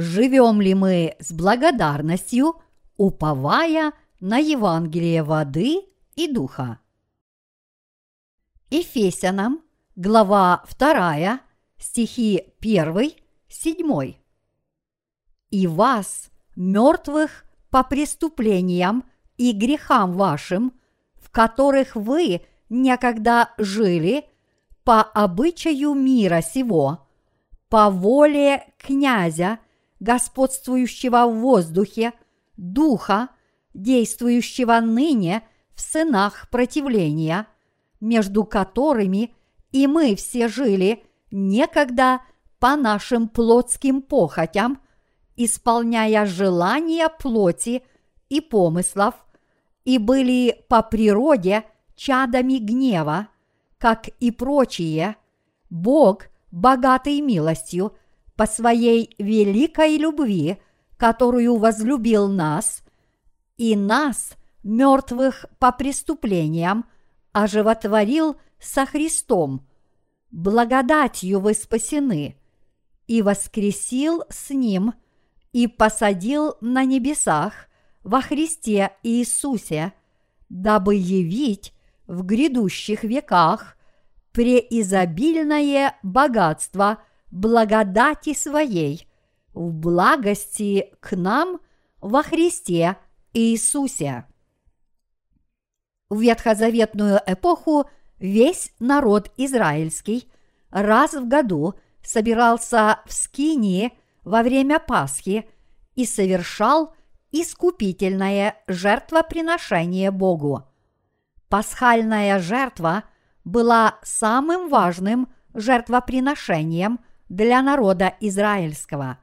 живем ли мы с благодарностью, уповая на Евангелие воды и духа. Ефесянам, глава 2, стихи 1, 7. «И вас, мертвых по преступлениям и грехам вашим, в которых вы некогда жили по обычаю мира сего, по воле князя, господствующего в воздухе, духа, действующего ныне в сынах противления, между которыми и мы все жили некогда по нашим плотским похотям, исполняя желания плоти и помыслов, и были по природе чадами гнева, как и прочие, Бог, богатый милостью, по своей великой любви, которую возлюбил нас, и нас, мертвых по преступлениям, оживотворил со Христом. Благодатью вы спасены, и воскресил с Ним, и посадил на небесах во Христе Иисусе, дабы явить в грядущих веках преизобильное богатство благодати своей в благости к нам во Христе Иисусе. В ветхозаветную эпоху весь народ израильский раз в году собирался в Скинии во время Пасхи и совершал искупительное жертвоприношение Богу. Пасхальная жертва была самым важным жертвоприношением для народа израильского.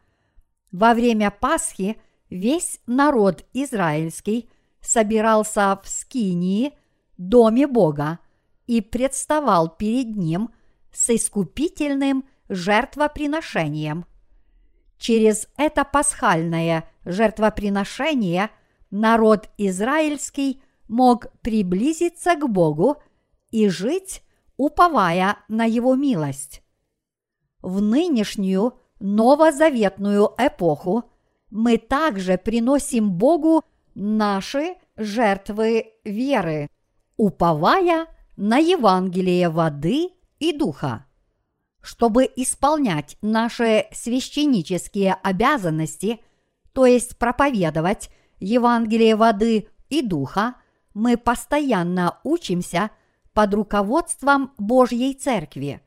Во время Пасхи весь народ израильский собирался в Скинии, доме Бога, и представал перед ним с искупительным жертвоприношением. Через это пасхальное жертвоприношение народ израильский мог приблизиться к Богу и жить, уповая на Его милость. В нынешнюю новозаветную эпоху мы также приносим Богу наши жертвы веры, уповая на Евангелие воды и духа. Чтобы исполнять наши священнические обязанности, то есть проповедовать Евангелие воды и духа, мы постоянно учимся под руководством Божьей Церкви.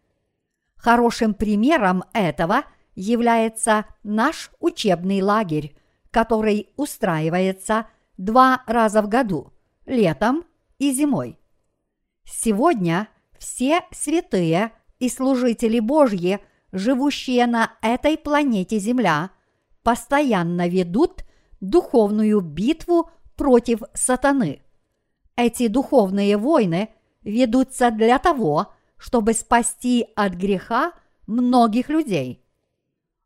Хорошим примером этого является наш учебный лагерь, который устраивается два раза в году – летом и зимой. Сегодня все святые и служители Божьи, живущие на этой планете Земля, постоянно ведут духовную битву против сатаны. Эти духовные войны ведутся для того, чтобы спасти от греха многих людей.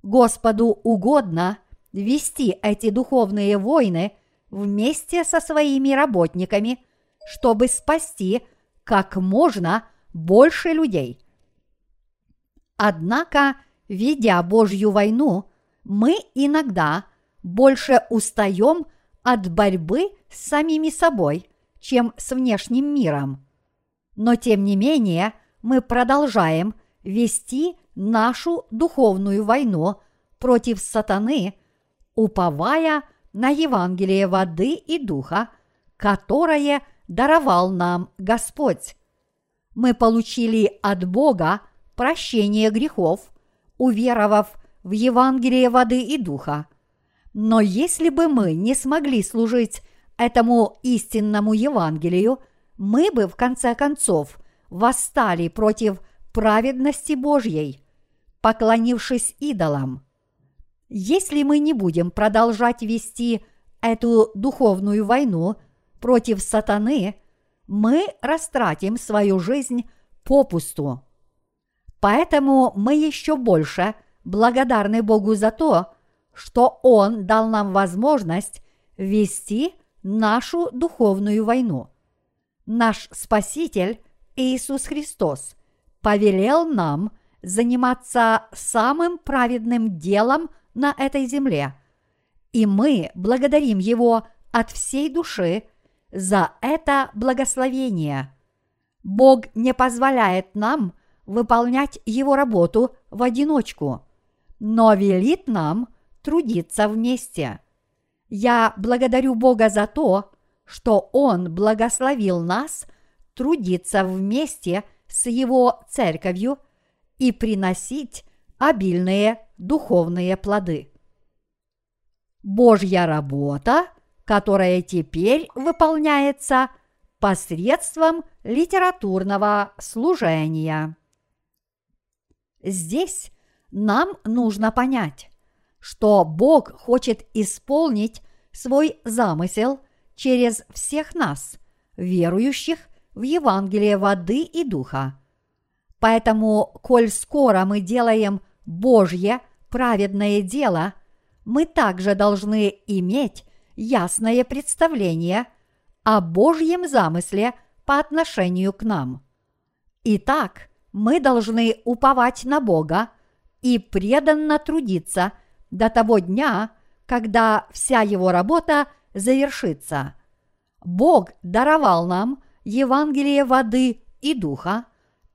Господу угодно вести эти духовные войны вместе со своими работниками, чтобы спасти как можно больше людей. Однако, ведя Божью войну, мы иногда больше устаем от борьбы с самими собой, чем с внешним миром. Но тем не менее мы продолжаем вести нашу духовную войну против сатаны, уповая на Евангелие воды и духа, которое даровал нам Господь. Мы получили от Бога прощение грехов, уверовав в Евангелие воды и духа. Но если бы мы не смогли служить этому истинному Евангелию, мы бы в конце концов восстали против праведности Божьей, поклонившись идолам. Если мы не будем продолжать вести эту духовную войну против сатаны, мы растратим свою жизнь попусту. Поэтому мы еще больше благодарны Богу за то, что Он дал нам возможность вести нашу духовную войну. Наш Спаситель Иисус Христос повелел нам заниматься самым праведным делом на этой земле. И мы благодарим Его от всей души за это благословение. Бог не позволяет нам выполнять Его работу в одиночку, но велит нам трудиться вместе. Я благодарю Бога за то, что Он благословил нас трудиться вместе с Его церковью и приносить обильные духовные плоды. Божья работа, которая теперь выполняется посредством литературного служения. Здесь нам нужно понять, что Бог хочет исполнить свой замысел через всех нас, верующих в Евангелие воды и духа. Поэтому, коль скоро мы делаем Божье праведное дело, мы также должны иметь ясное представление о Божьем замысле по отношению к нам. Итак, мы должны уповать на Бога и преданно трудиться до того дня, когда вся его работа завершится. Бог даровал нам Евангелие воды и духа,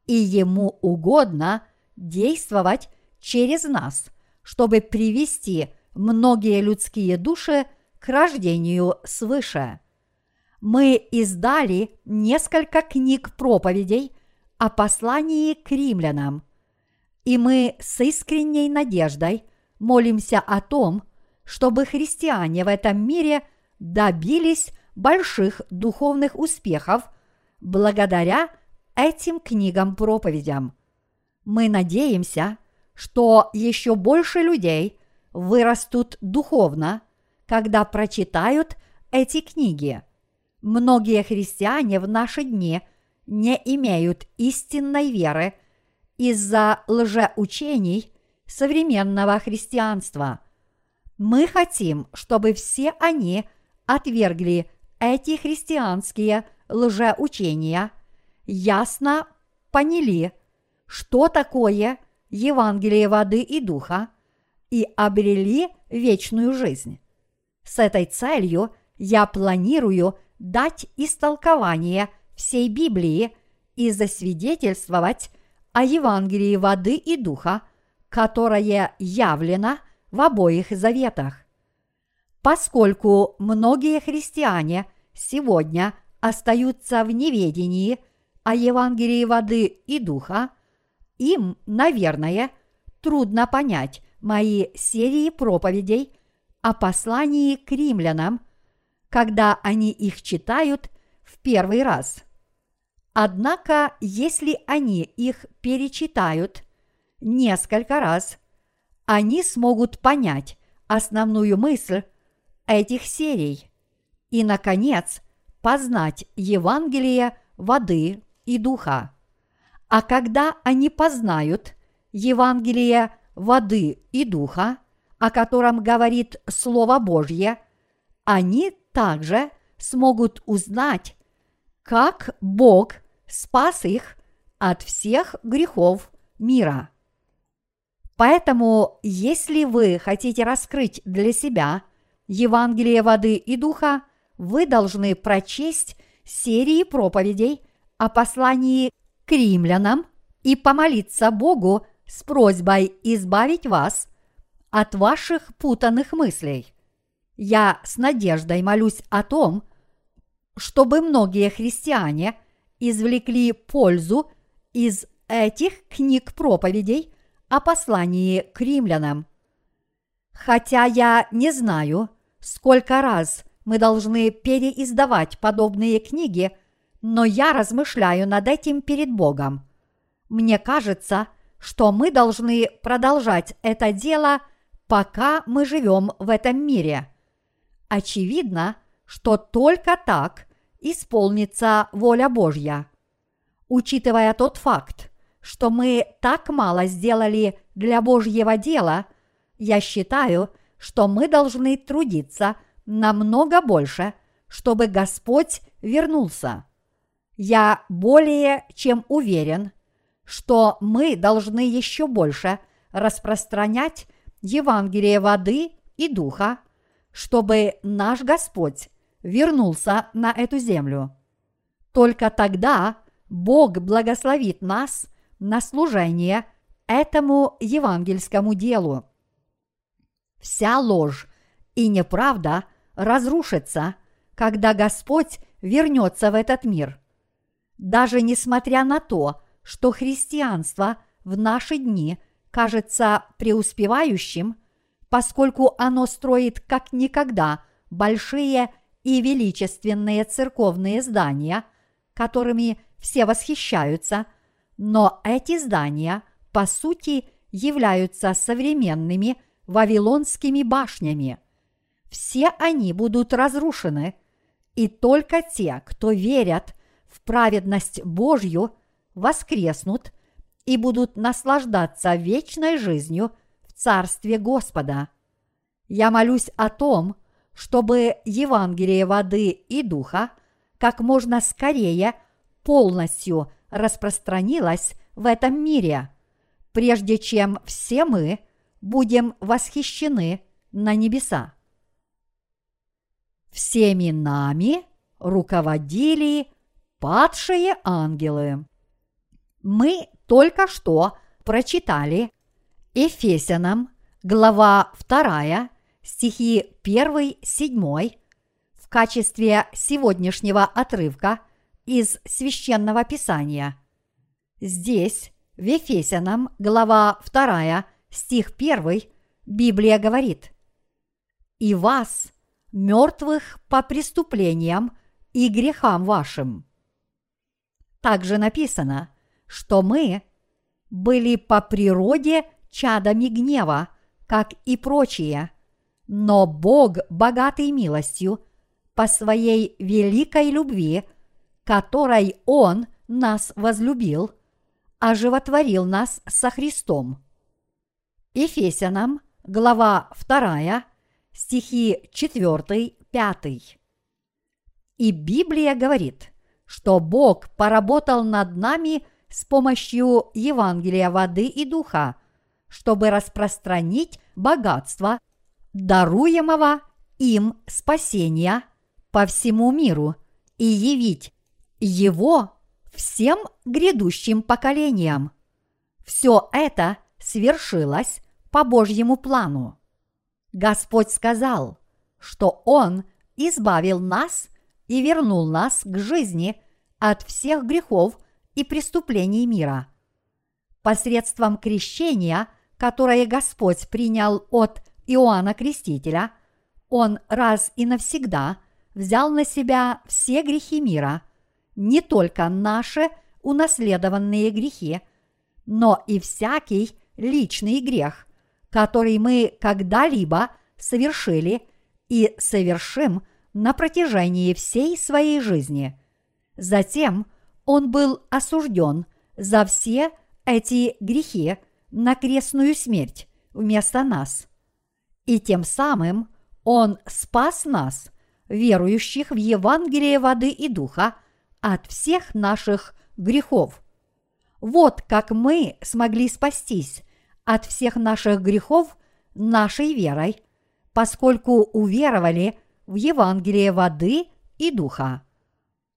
и ему угодно действовать через нас, чтобы привести многие людские души к рождению свыше. Мы издали несколько книг проповедей о послании к римлянам, и мы с искренней надеждой молимся о том, чтобы христиане в этом мире добились больших духовных успехов благодаря этим книгам-проповедям. Мы надеемся, что еще больше людей вырастут духовно, когда прочитают эти книги. Многие христиане в наши дни не имеют истинной веры из-за лжеучений современного христианства. Мы хотим, чтобы все они отвергли эти христианские лжеучения, ясно поняли, что такое Евангелие воды и духа, и обрели вечную жизнь. С этой целью я планирую дать истолкование всей Библии и засвидетельствовать о Евангелии воды и духа, которое явлено в обоих заветах. Поскольку многие христиане сегодня остаются в неведении о Евангелии воды и духа, им, наверное, трудно понять мои серии проповедей о послании к римлянам, когда они их читают в первый раз. Однако, если они их перечитают несколько раз, они смогут понять основную мысль этих серий и, наконец, познать Евангелие воды и духа. А когда они познают Евангелие воды и духа, о котором говорит Слово Божье, они также смогут узнать, как Бог спас их от всех грехов мира. Поэтому, если вы хотите раскрыть для себя Евангелие воды и духа, вы должны прочесть серии проповедей о послании к римлянам и помолиться Богу с просьбой избавить вас от ваших путанных мыслей. Я с надеждой молюсь о том, чтобы многие христиане извлекли пользу из этих книг проповедей о послании к римлянам. Хотя я не знаю, сколько раз мы должны переиздавать подобные книги, но я размышляю над этим перед Богом. Мне кажется, что мы должны продолжать это дело, пока мы живем в этом мире. Очевидно, что только так исполнится воля Божья. Учитывая тот факт, что мы так мало сделали для Божьего дела, я считаю, что мы должны трудиться – намного больше, чтобы Господь вернулся. Я более чем уверен, что мы должны еще больше распространять Евангелие воды и духа, чтобы наш Господь вернулся на эту землю. Только тогда Бог благословит нас на служение этому евангельскому делу. Вся ложь и неправда разрушится, когда Господь вернется в этот мир. Даже несмотря на то, что христианство в наши дни кажется преуспевающим, поскольку оно строит как никогда большие и величественные церковные здания, которыми все восхищаются, но эти здания, по сути, являются современными вавилонскими башнями. Все они будут разрушены, и только те, кто верят в праведность Божью, воскреснут и будут наслаждаться вечной жизнью в Царстве Господа. Я молюсь о том, чтобы Евангелие воды и духа как можно скорее полностью распространилось в этом мире, прежде чем все мы будем восхищены на небеса. Всеми нами руководили падшие ангелы. Мы только что прочитали Ефесянам, глава 2, стихи 1-7 в качестве сегодняшнего отрывка из священного писания. Здесь, в Ефесянам, глава 2, стих 1, Библия говорит «И вас, мертвых по преступлениям и грехам вашим». Также написано, что мы были по природе чадами гнева, как и прочие – но Бог, богатый милостью, по своей великой любви, которой Он нас возлюбил, оживотворил нас со Христом. Ефесянам, глава 2, стихи 4-5. И Библия говорит, что Бог поработал над нами с помощью Евангелия воды и духа, чтобы распространить богатство даруемого им спасения по всему миру и явить его всем грядущим поколениям. Все это свершилось по Божьему плану. Господь сказал, что Он избавил нас и вернул нас к жизни от всех грехов и преступлений мира. Посредством крещения, которое Господь принял от Иоанна Крестителя, он раз и навсегда взял на себя все грехи мира, не только наши унаследованные грехи, но и всякий личный грех, который мы когда-либо совершили и совершим на протяжении всей своей жизни. Затем он был осужден за все эти грехи на крестную смерть вместо нас и тем самым Он спас нас, верующих в Евангелие воды и духа, от всех наших грехов. Вот как мы смогли спастись от всех наших грехов нашей верой, поскольку уверовали в Евангелие воды и духа.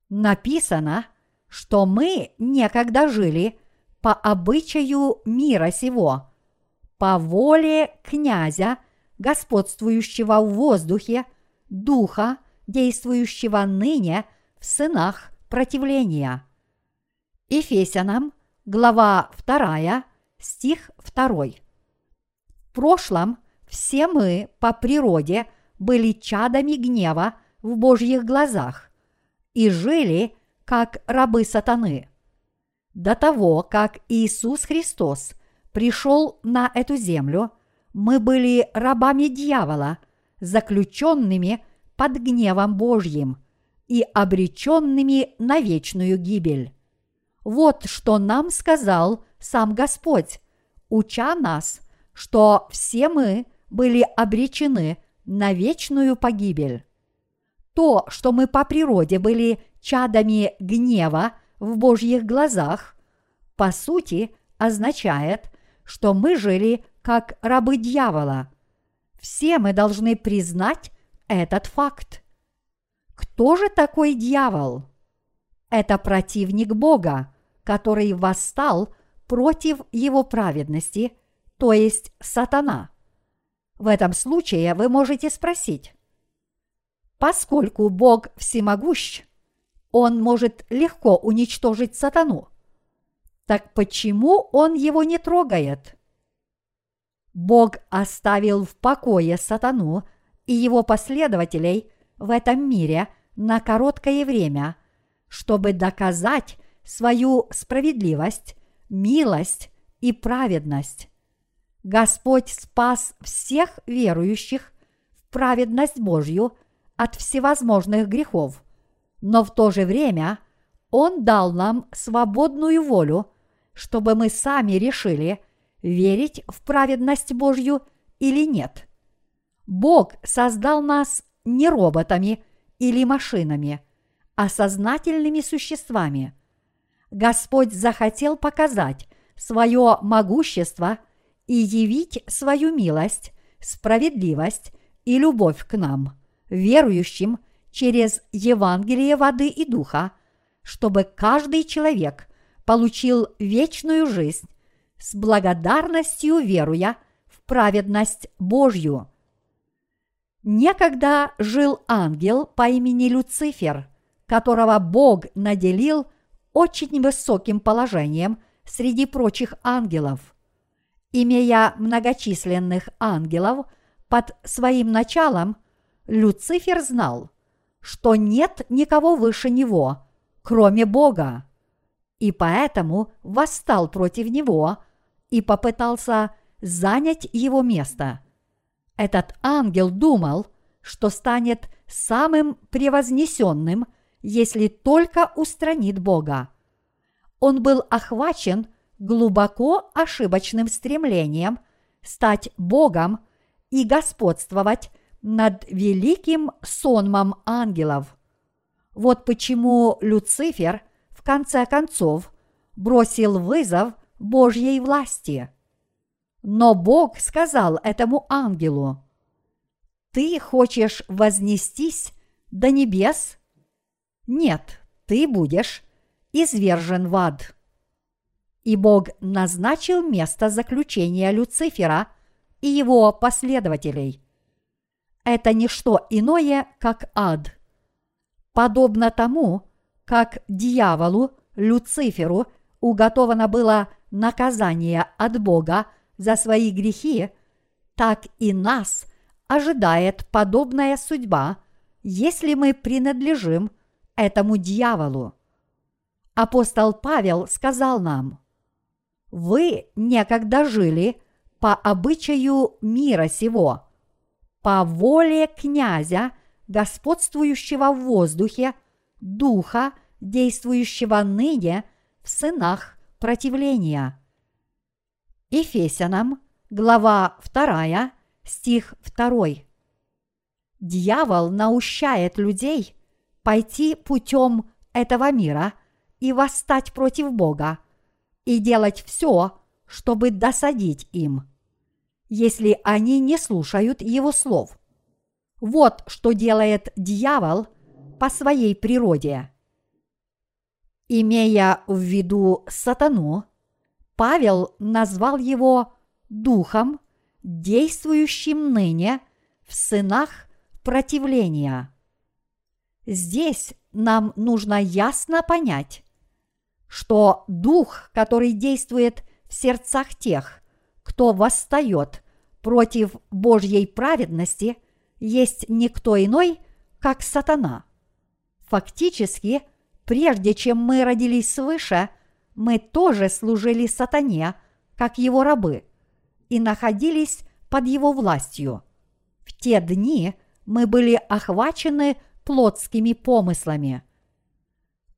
Написано, что мы некогда жили по обычаю мира сего, по воле князя – господствующего в воздухе, духа, действующего ныне в сынах противления. Ефесянам, глава 2, стих 2. В прошлом все мы по природе были чадами гнева в Божьих глазах и жили как рабы сатаны. До того, как Иисус Христос пришел на эту землю – мы были рабами дьявола, заключенными под гневом Божьим и обреченными на вечную гибель. Вот что нам сказал сам Господь, уча нас, что все мы были обречены на вечную погибель. То, что мы по природе были чадами гнева в Божьих глазах, по сути означает, что мы жили как рабы дьявола. Все мы должны признать этот факт. Кто же такой дьявол? Это противник Бога, который восстал против его праведности, то есть сатана. В этом случае вы можете спросить, поскольку Бог всемогущ, Он может легко уничтожить сатану. Так почему Он его не трогает? Бог оставил в покое сатану и его последователей в этом мире на короткое время, чтобы доказать свою справедливость, милость и праведность. Господь спас всех верующих в праведность Божью от всевозможных грехов, но в то же время Он дал нам свободную волю, чтобы мы сами решили, верить в праведность Божью или нет. Бог создал нас не роботами или машинами, а сознательными существами. Господь захотел показать свое могущество – и явить свою милость, справедливость и любовь к нам, верующим через Евангелие воды и духа, чтобы каждый человек получил вечную жизнь с благодарностью веруя в праведность Божью. Некогда жил ангел по имени Люцифер, которого Бог наделил очень высоким положением среди прочих ангелов имея многочисленных ангелов под своим началом, Люцифер знал, что нет никого выше него, кроме Бога, и поэтому восстал против него и попытался занять его место. Этот ангел думал, что станет самым превознесенным, если только устранит Бога. Он был охвачен глубоко ошибочным стремлением стать Богом и господствовать над великим сонмом ангелов. Вот почему Люцифер в конце концов бросил вызов Божьей власти. Но Бог сказал этому ангелу, «Ты хочешь вознестись до небес? Нет, ты будешь извержен в ад» и Бог назначил место заключения Люцифера и его последователей. Это не что иное, как ад. Подобно тому, как дьяволу, Люциферу, уготовано было наказание от Бога за свои грехи, так и нас ожидает подобная судьба, если мы принадлежим этому дьяволу. Апостол Павел сказал нам – вы некогда жили по обычаю мира сего, по воле князя, господствующего в воздухе, духа, действующего ныне в сынах противления. Ефесянам, глава 2, стих 2. Дьявол наущает людей пойти путем этого мира и восстать против Бога – и делать все, чтобы досадить им, если они не слушают его слов. Вот что делает дьявол по своей природе. Имея в виду сатану, Павел назвал его духом, действующим ныне в сынах противления. Здесь нам нужно ясно понять, что дух, который действует в сердцах тех, кто восстает против Божьей праведности, есть никто иной, как сатана. Фактически, прежде чем мы родились свыше, мы тоже служили сатане, как его рабы, и находились под его властью. В те дни мы были охвачены плотскими помыслами.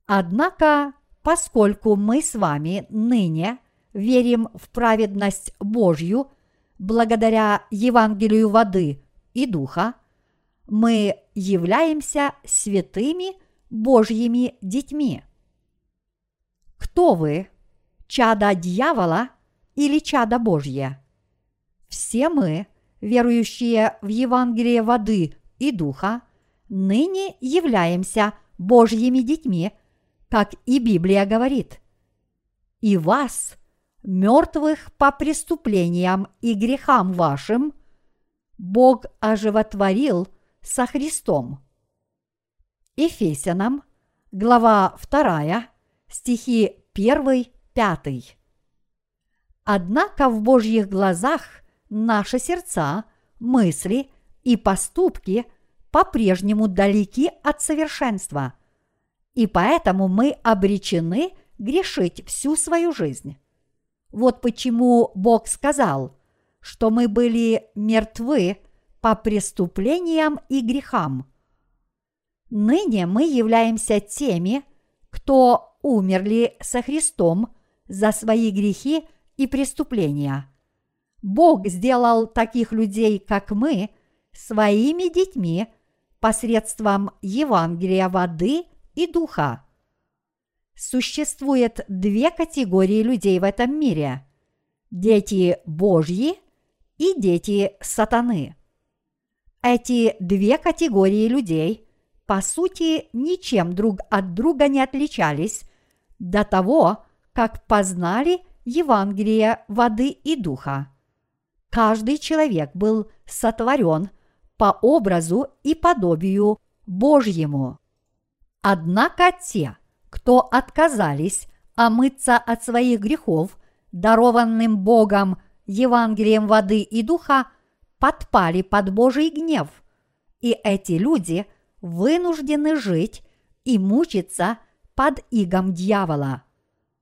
Однако поскольку мы с вами ныне верим в праведность Божью благодаря Евангелию воды и духа, мы являемся святыми Божьими детьми. Кто вы? Чада дьявола или чада Божье? Все мы, верующие в Евангелие воды и духа, ныне являемся Божьими детьми, как и Библия говорит. И вас, мертвых по преступлениям и грехам вашим, Бог оживотворил со Христом. Ефесянам, глава 2, стихи 1-5. Однако в Божьих глазах наши сердца, мысли и поступки по-прежнему далеки от совершенства, и поэтому мы обречены грешить всю свою жизнь. Вот почему Бог сказал, что мы были мертвы по преступлениям и грехам. Ныне мы являемся теми, кто умерли со Христом за свои грехи и преступления. Бог сделал таких людей, как мы, своими детьми посредством Евангелия воды и духа. Существует две категории людей в этом мире – дети Божьи и дети сатаны. Эти две категории людей по сути ничем друг от друга не отличались до того, как познали Евангелие воды и духа. Каждый человек был сотворен по образу и подобию Божьему. Однако те, кто отказались омыться от своих грехов, дарованным Богом Евангелием воды и духа, подпали под Божий гнев, и эти люди вынуждены жить и мучиться под игом дьявола.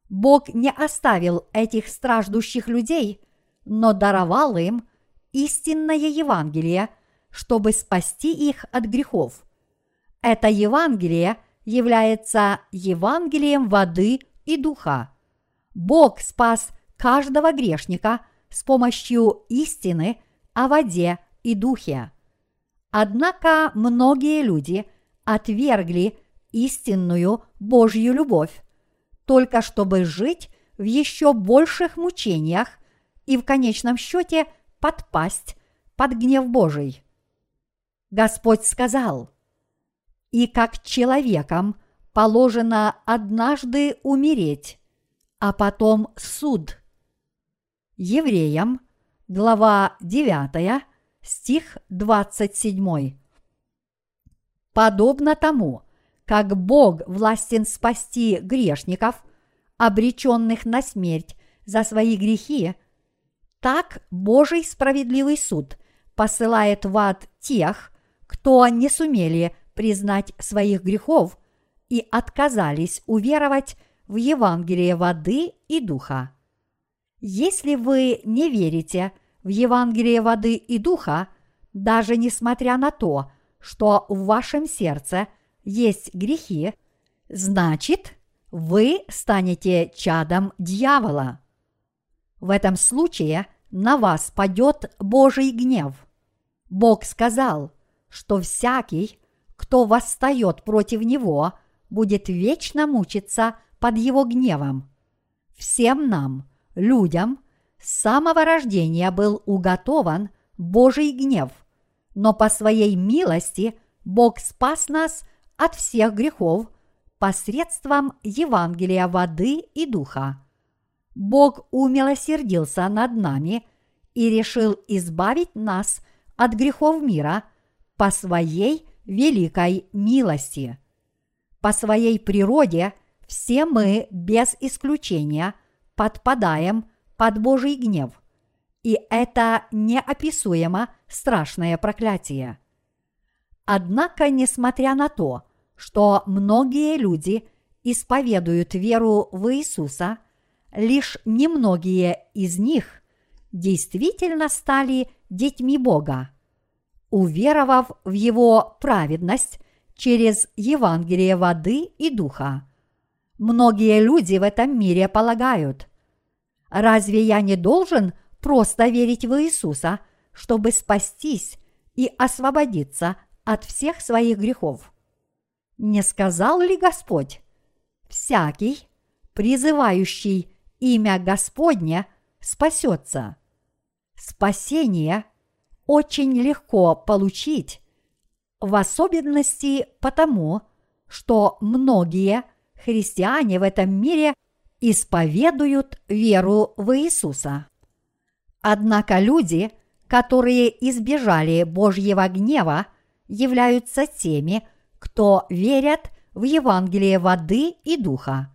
Бог не оставил этих страждущих людей, но даровал им истинное Евангелие, чтобы спасти их от грехов. Это Евангелие является Евангелием воды и духа. Бог спас каждого грешника с помощью истины о воде и духе. Однако многие люди отвергли истинную Божью любовь только чтобы жить в еще больших мучениях и в конечном счете подпасть под гнев Божий. Господь сказал, «И как человекам положено однажды умереть, а потом суд». Евреям, глава 9, стих 27. Подобно тому, как Бог властен спасти грешников, обреченных на смерть за свои грехи, так Божий справедливый суд посылает в ад тех, кто не сумели признать своих грехов и отказались уверовать в Евангелие воды и духа. Если вы не верите в Евангелие воды и духа, даже несмотря на то, что в вашем сердце – есть грехи, значит, вы станете чадом дьявола. В этом случае на вас падет Божий гнев. Бог сказал, что всякий, кто восстает против него, будет вечно мучиться под его гневом. Всем нам, людям, с самого рождения был уготован Божий гнев, но по своей милости Бог спас нас от всех грехов посредством Евангелия воды и духа. Бог умилосердился над нами и решил избавить нас от грехов мира по своей великой милости. По своей природе все мы без исключения подпадаем под Божий гнев, и это неописуемо страшное проклятие. Однако, несмотря на то, что многие люди исповедуют веру в Иисуса, лишь немногие из них действительно стали детьми Бога, уверовав в Его праведность через Евангелие воды и духа. Многие люди в этом мире полагают, разве я не должен просто верить в Иисуса, чтобы спастись и освободиться от всех своих грехов. Не сказал ли Господь? Всякий, призывающий имя Господне, спасется. Спасение очень легко получить, в особенности потому, что многие христиане в этом мире исповедуют веру в Иисуса. Однако люди, которые избежали Божьего гнева, являются теми, кто верят в Евангелие воды и духа.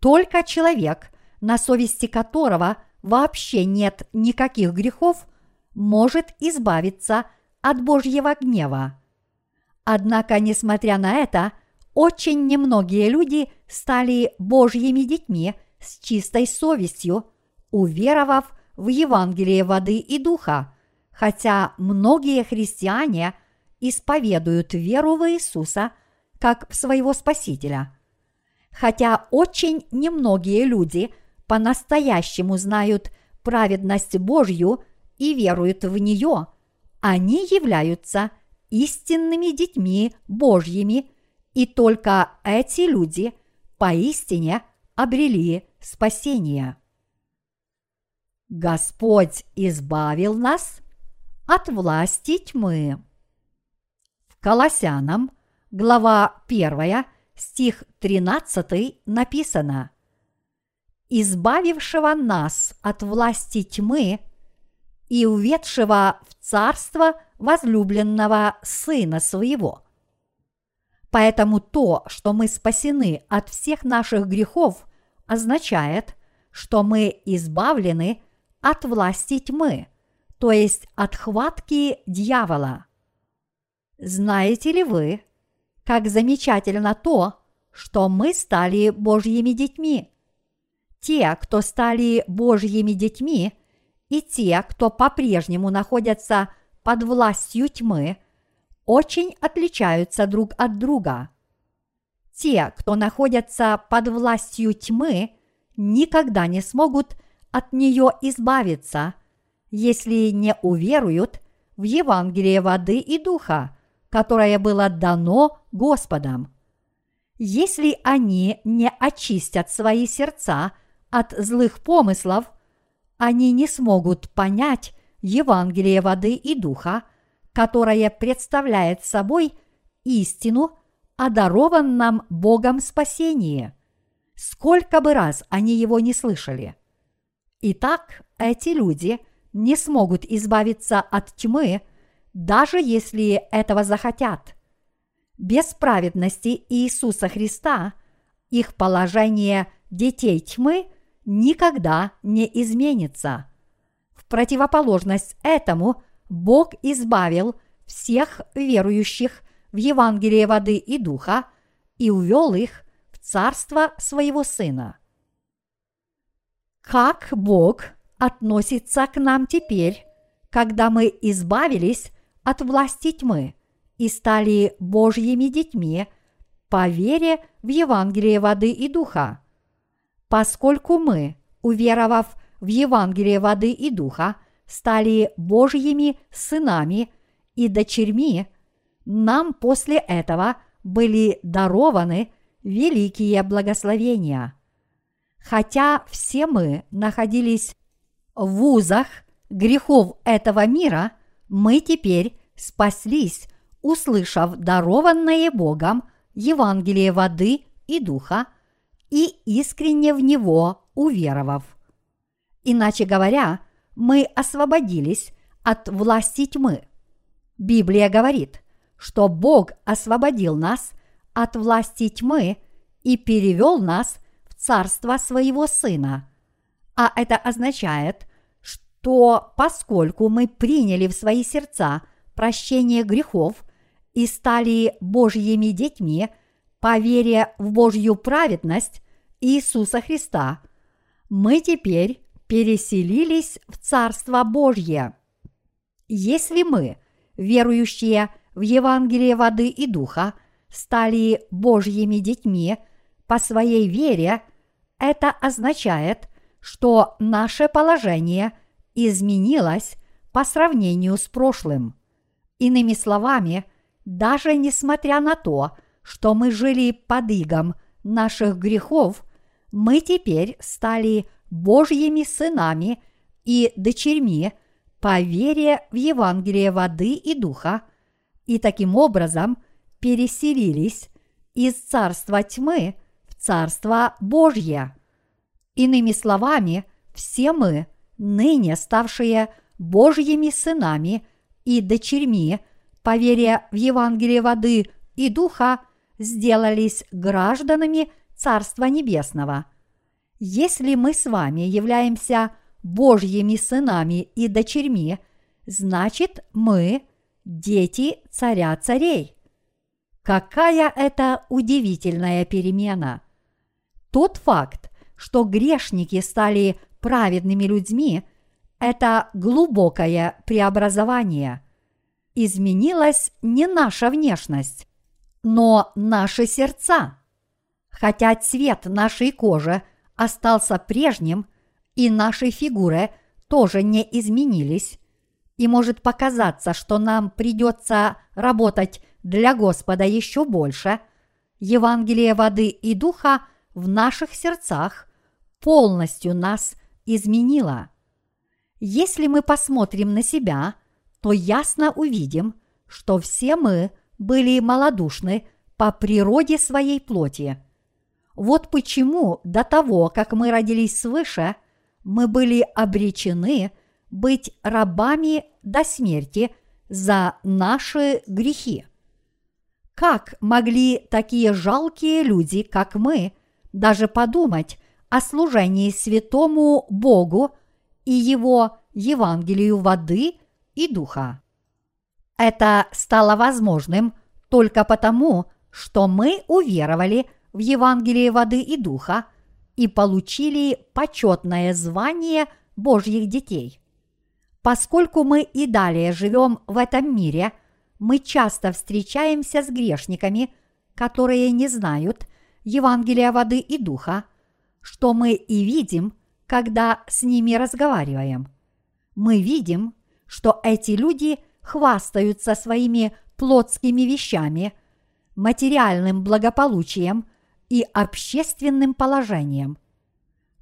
Только человек, на совести которого вообще нет никаких грехов, может избавиться от Божьего гнева. Однако, несмотря на это, очень немногие люди стали Божьими детьми с чистой совестью, уверовав в Евангелие воды и духа, хотя многие христиане исповедуют веру в Иисуса как в своего Спасителя. Хотя очень немногие люди по-настоящему знают праведность Божью и веруют в нее, они являются истинными детьми Божьими – и только эти люди поистине обрели спасение. Господь избавил нас от власти тьмы. В Колоссянам, глава 1, стих 13 написано «Избавившего нас от власти тьмы и уведшего в царство возлюбленного Сына Своего» Поэтому то, что мы спасены от всех наших грехов, означает, что мы избавлены от власти тьмы, то есть от хватки дьявола. Знаете ли вы, как замечательно то, что мы стали Божьими детьми? Те, кто стали Божьими детьми, и те, кто по-прежнему находятся под властью тьмы – очень отличаются друг от друга. Те, кто находятся под властью тьмы, никогда не смогут от нее избавиться, если не уверуют в Евангелие воды и духа, которое было дано Господом. Если они не очистят свои сердца от злых помыслов, они не смогут понять Евангелие воды и духа, которое представляет собой истину о дарованном Богом спасении, сколько бы раз они его не слышали. Итак, эти люди не смогут избавиться от тьмы, даже если этого захотят. Без праведности Иисуса Христа их положение детей тьмы никогда не изменится. В противоположность этому – Бог избавил всех верующих в Евангелие воды и духа и увел их в царство своего Сына. Как Бог относится к нам теперь, когда мы избавились от власти тьмы и стали Божьими детьми по вере в Евангелие воды и духа? Поскольку мы, уверовав в Евангелие воды и духа, стали Божьими сынами и дочерьми, нам после этого были дарованы великие благословения. Хотя все мы находились в узах грехов этого мира, мы теперь спаслись, услышав дарованное Богом Евангелие воды и духа и искренне в него уверовав. Иначе говоря, мы освободились от власти тьмы. Библия говорит, что Бог освободил нас от власти тьмы и перевел нас в царство своего Сына. А это означает, что поскольку мы приняли в свои сердца прощение грехов и стали Божьими детьми по вере в Божью праведность Иисуса Христа, мы теперь переселились в Царство Божье. Если мы, верующие в Евангелие воды и духа, стали Божьими детьми по своей вере, это означает, что наше положение изменилось по сравнению с прошлым. Иными словами, даже несмотря на то, что мы жили под игом наших грехов, мы теперь стали Божьими сынами и дочерьми по вере в Евангелие воды и духа и таким образом переселились из царства тьмы в царство Божье. Иными словами, все мы, ныне ставшие Божьими сынами и дочерьми, по вере в Евангелие воды и духа, сделались гражданами Царства Небесного. Если мы с вами являемся Божьими сынами и дочерьми, значит мы дети царя царей. Какая это удивительная перемена! Тот факт, что грешники стали праведными людьми, это глубокое преобразование. Изменилась не наша внешность, но наши сердца. Хотя цвет нашей кожи остался прежним, и наши фигуры тоже не изменились, и может показаться, что нам придется работать для Господа еще больше, Евангелие воды и духа в наших сердцах полностью нас изменило. Если мы посмотрим на себя, то ясно увидим, что все мы были малодушны по природе своей плоти. Вот почему до того, как мы родились свыше, мы были обречены быть рабами до смерти за наши грехи. Как могли такие жалкие люди, как мы, даже подумать о служении святому Богу и Его Евангелию воды и духа? Это стало возможным только потому, что мы уверовали в Евангелие воды и духа и получили почетное звание Божьих детей. Поскольку мы и далее живем в этом мире, мы часто встречаемся с грешниками, которые не знают Евангелия воды и духа, что мы и видим, когда с ними разговариваем. Мы видим, что эти люди хвастаются своими плотскими вещами, материальным благополучием и общественным положением.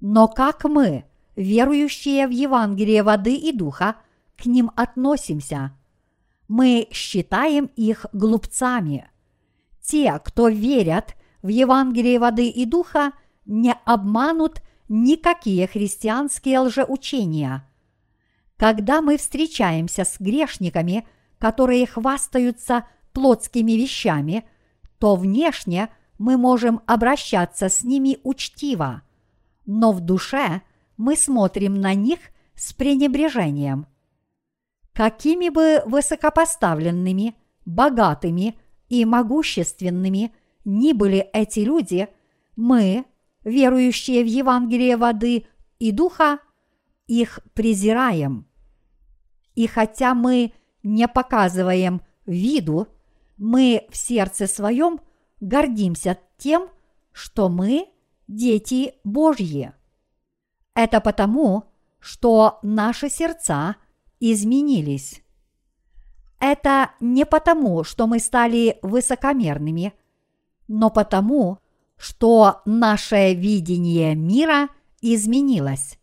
Но как мы, верующие в Евангелие воды и духа, к ним относимся? Мы считаем их глупцами. Те, кто верят в Евангелие воды и духа, не обманут никакие христианские лжеучения. Когда мы встречаемся с грешниками, которые хвастаются плотскими вещами, то внешне – мы можем обращаться с ними учтиво, но в душе мы смотрим на них с пренебрежением. Какими бы высокопоставленными, богатыми и могущественными ни были эти люди, мы, верующие в Евангелие воды и духа, их презираем. И хотя мы не показываем виду, мы в сердце своем – гордимся тем, что мы дети Божьи. Это потому, что наши сердца изменились. Это не потому, что мы стали высокомерными, но потому, что наше видение мира изменилось.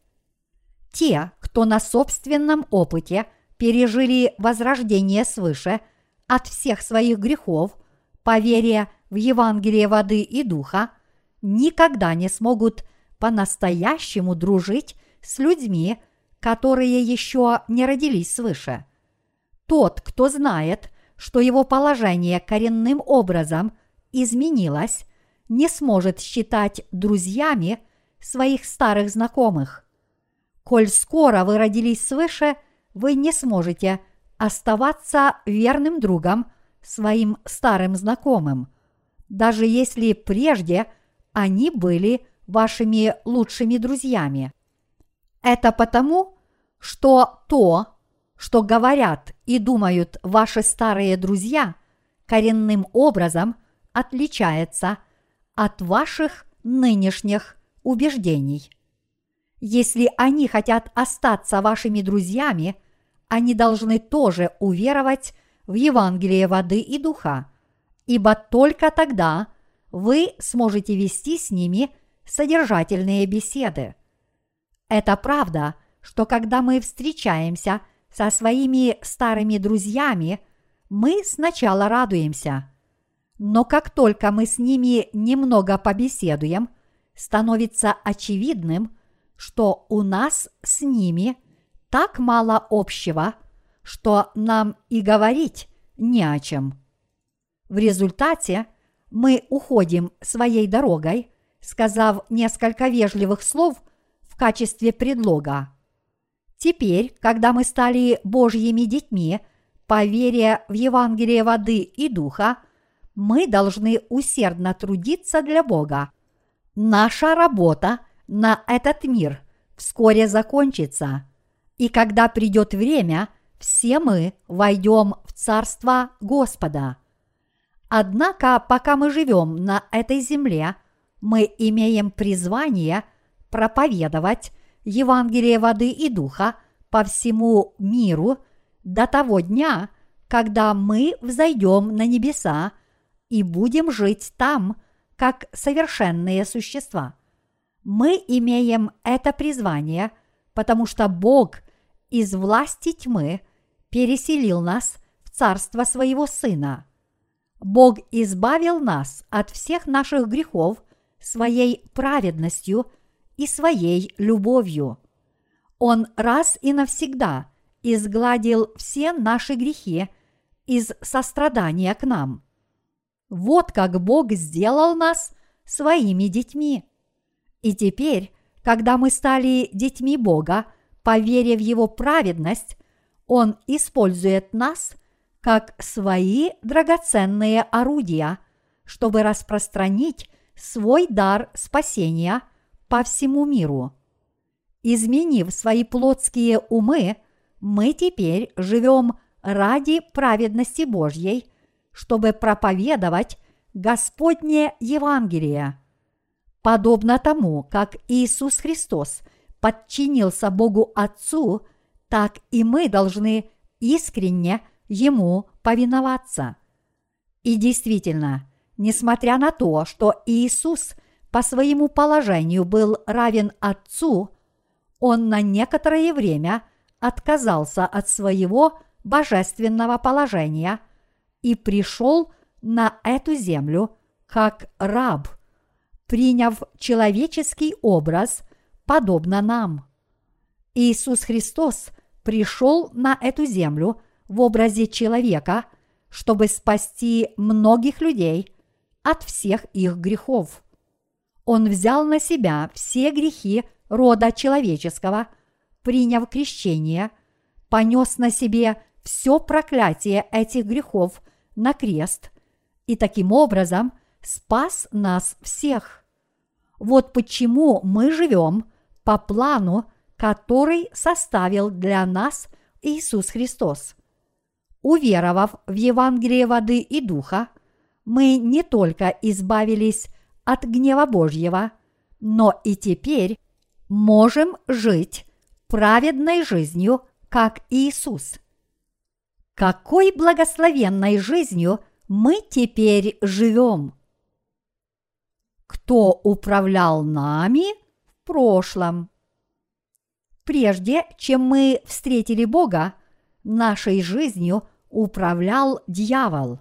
Те, кто на собственном опыте пережили возрождение свыше от всех своих грехов по вере в Евангелие воды и духа, никогда не смогут по-настоящему дружить с людьми, которые еще не родились свыше. Тот, кто знает, что его положение коренным образом изменилось, не сможет считать друзьями своих старых знакомых. Коль скоро вы родились свыше, вы не сможете оставаться верным другом своим старым знакомым – даже если прежде они были вашими лучшими друзьями. Это потому, что то, что говорят и думают ваши старые друзья, коренным образом отличается от ваших нынешних убеждений. Если они хотят остаться вашими друзьями, они должны тоже уверовать в Евангелие воды и духа – ибо только тогда вы сможете вести с ними содержательные беседы. Это правда, что когда мы встречаемся со своими старыми друзьями, мы сначала радуемся. Но как только мы с ними немного побеседуем, становится очевидным, что у нас с ними так мало общего, что нам и говорить не о чем. В результате мы уходим своей дорогой, сказав несколько вежливых слов в качестве предлога. Теперь, когда мы стали Божьими детьми, по вере в Евангелие воды и духа, мы должны усердно трудиться для Бога. Наша работа на этот мир вскоре закончится, и когда придет время, все мы войдем в Царство Господа. Однако, пока мы живем на этой земле, мы имеем призвание проповедовать Евангелие воды и духа по всему миру до того дня, когда мы взойдем на небеса и будем жить там, как совершенные существа. Мы имеем это призвание, потому что Бог из власти тьмы переселил нас в царство своего Сына. Бог избавил нас от всех наших грехов своей праведностью и своей любовью. Он раз и навсегда изгладил все наши грехи из сострадания к нам. Вот как Бог сделал нас своими детьми. И теперь, когда мы стали детьми Бога, по в Его праведность, Он использует нас – как свои драгоценные орудия, чтобы распространить свой дар спасения по всему миру. Изменив свои плотские умы, мы теперь живем ради праведности Божьей, чтобы проповедовать Господнее Евангелие. Подобно тому, как Иисус Христос подчинился Богу Отцу, так и мы должны искренне – ему повиноваться. И действительно, несмотря на то, что Иисус по своему положению был равен Отцу, он на некоторое время отказался от своего божественного положения и пришел на эту землю как раб, приняв человеческий образ, подобно нам. Иисус Христос пришел на эту землю – в образе человека, чтобы спасти многих людей от всех их грехов. Он взял на себя все грехи рода человеческого, приняв крещение, понес на себе все проклятие этих грехов на крест и таким образом спас нас всех. Вот почему мы живем по плану, который составил для нас Иисус Христос. Уверовав в Евангелие воды и духа, мы не только избавились от гнева Божьего, но и теперь можем жить праведной жизнью, как Иисус. Какой благословенной жизнью мы теперь живем? Кто управлял нами в прошлом? Прежде чем мы встретили Бога, нашей жизнью – управлял дьявол.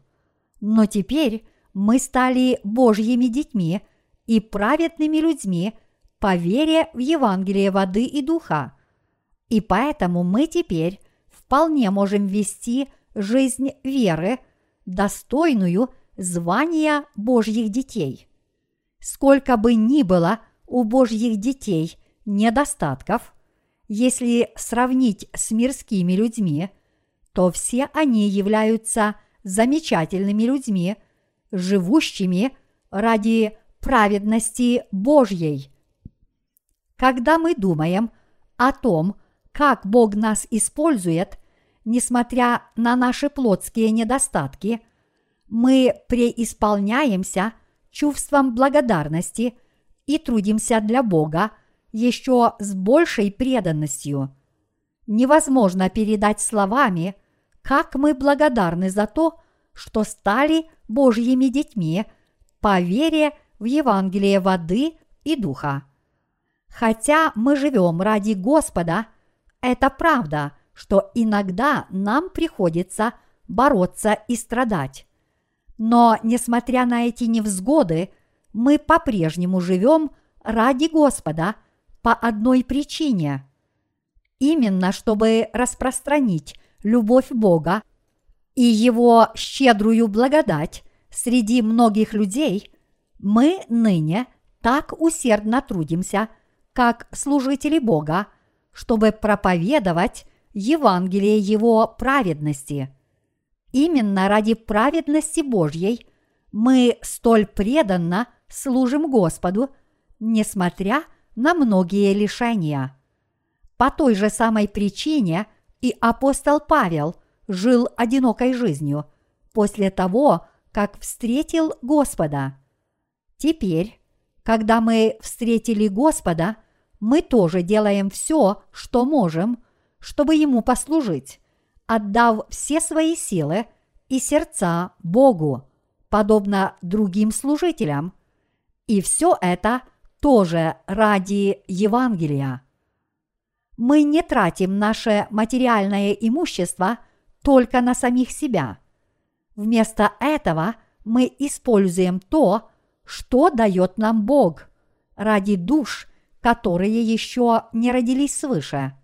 Но теперь мы стали Божьими детьми и праведными людьми по вере в Евангелие воды и духа. И поэтому мы теперь вполне можем вести жизнь веры, достойную звания Божьих детей. Сколько бы ни было у Божьих детей недостатков, если сравнить с мирскими людьми – то все они являются замечательными людьми, живущими ради праведности Божьей. Когда мы думаем о том, как Бог нас использует, несмотря на наши плотские недостатки, мы преисполняемся чувством благодарности и трудимся для Бога еще с большей преданностью. Невозможно передать словами – как мы благодарны за то, что стали Божьими детьми по вере в Евангелие воды и духа. Хотя мы живем ради Господа, это правда, что иногда нам приходится бороться и страдать. Но, несмотря на эти невзгоды, мы по-прежнему живем ради Господа по одной причине. Именно чтобы распространить любовь Бога и Его щедрую благодать среди многих людей, мы ныне так усердно трудимся, как служители Бога, чтобы проповедовать Евангелие Его праведности. Именно ради праведности Божьей мы столь преданно служим Господу, несмотря на многие лишения. По той же самой причине и апостол Павел жил одинокой жизнью после того, как встретил Господа. Теперь, когда мы встретили Господа, мы тоже делаем все, что можем, чтобы Ему послужить, отдав все свои силы и сердца Богу, подобно другим служителям. И все это тоже ради Евангелия. Мы не тратим наше материальное имущество только на самих себя. Вместо этого мы используем то, что дает нам Бог ради душ, которые еще не родились свыше.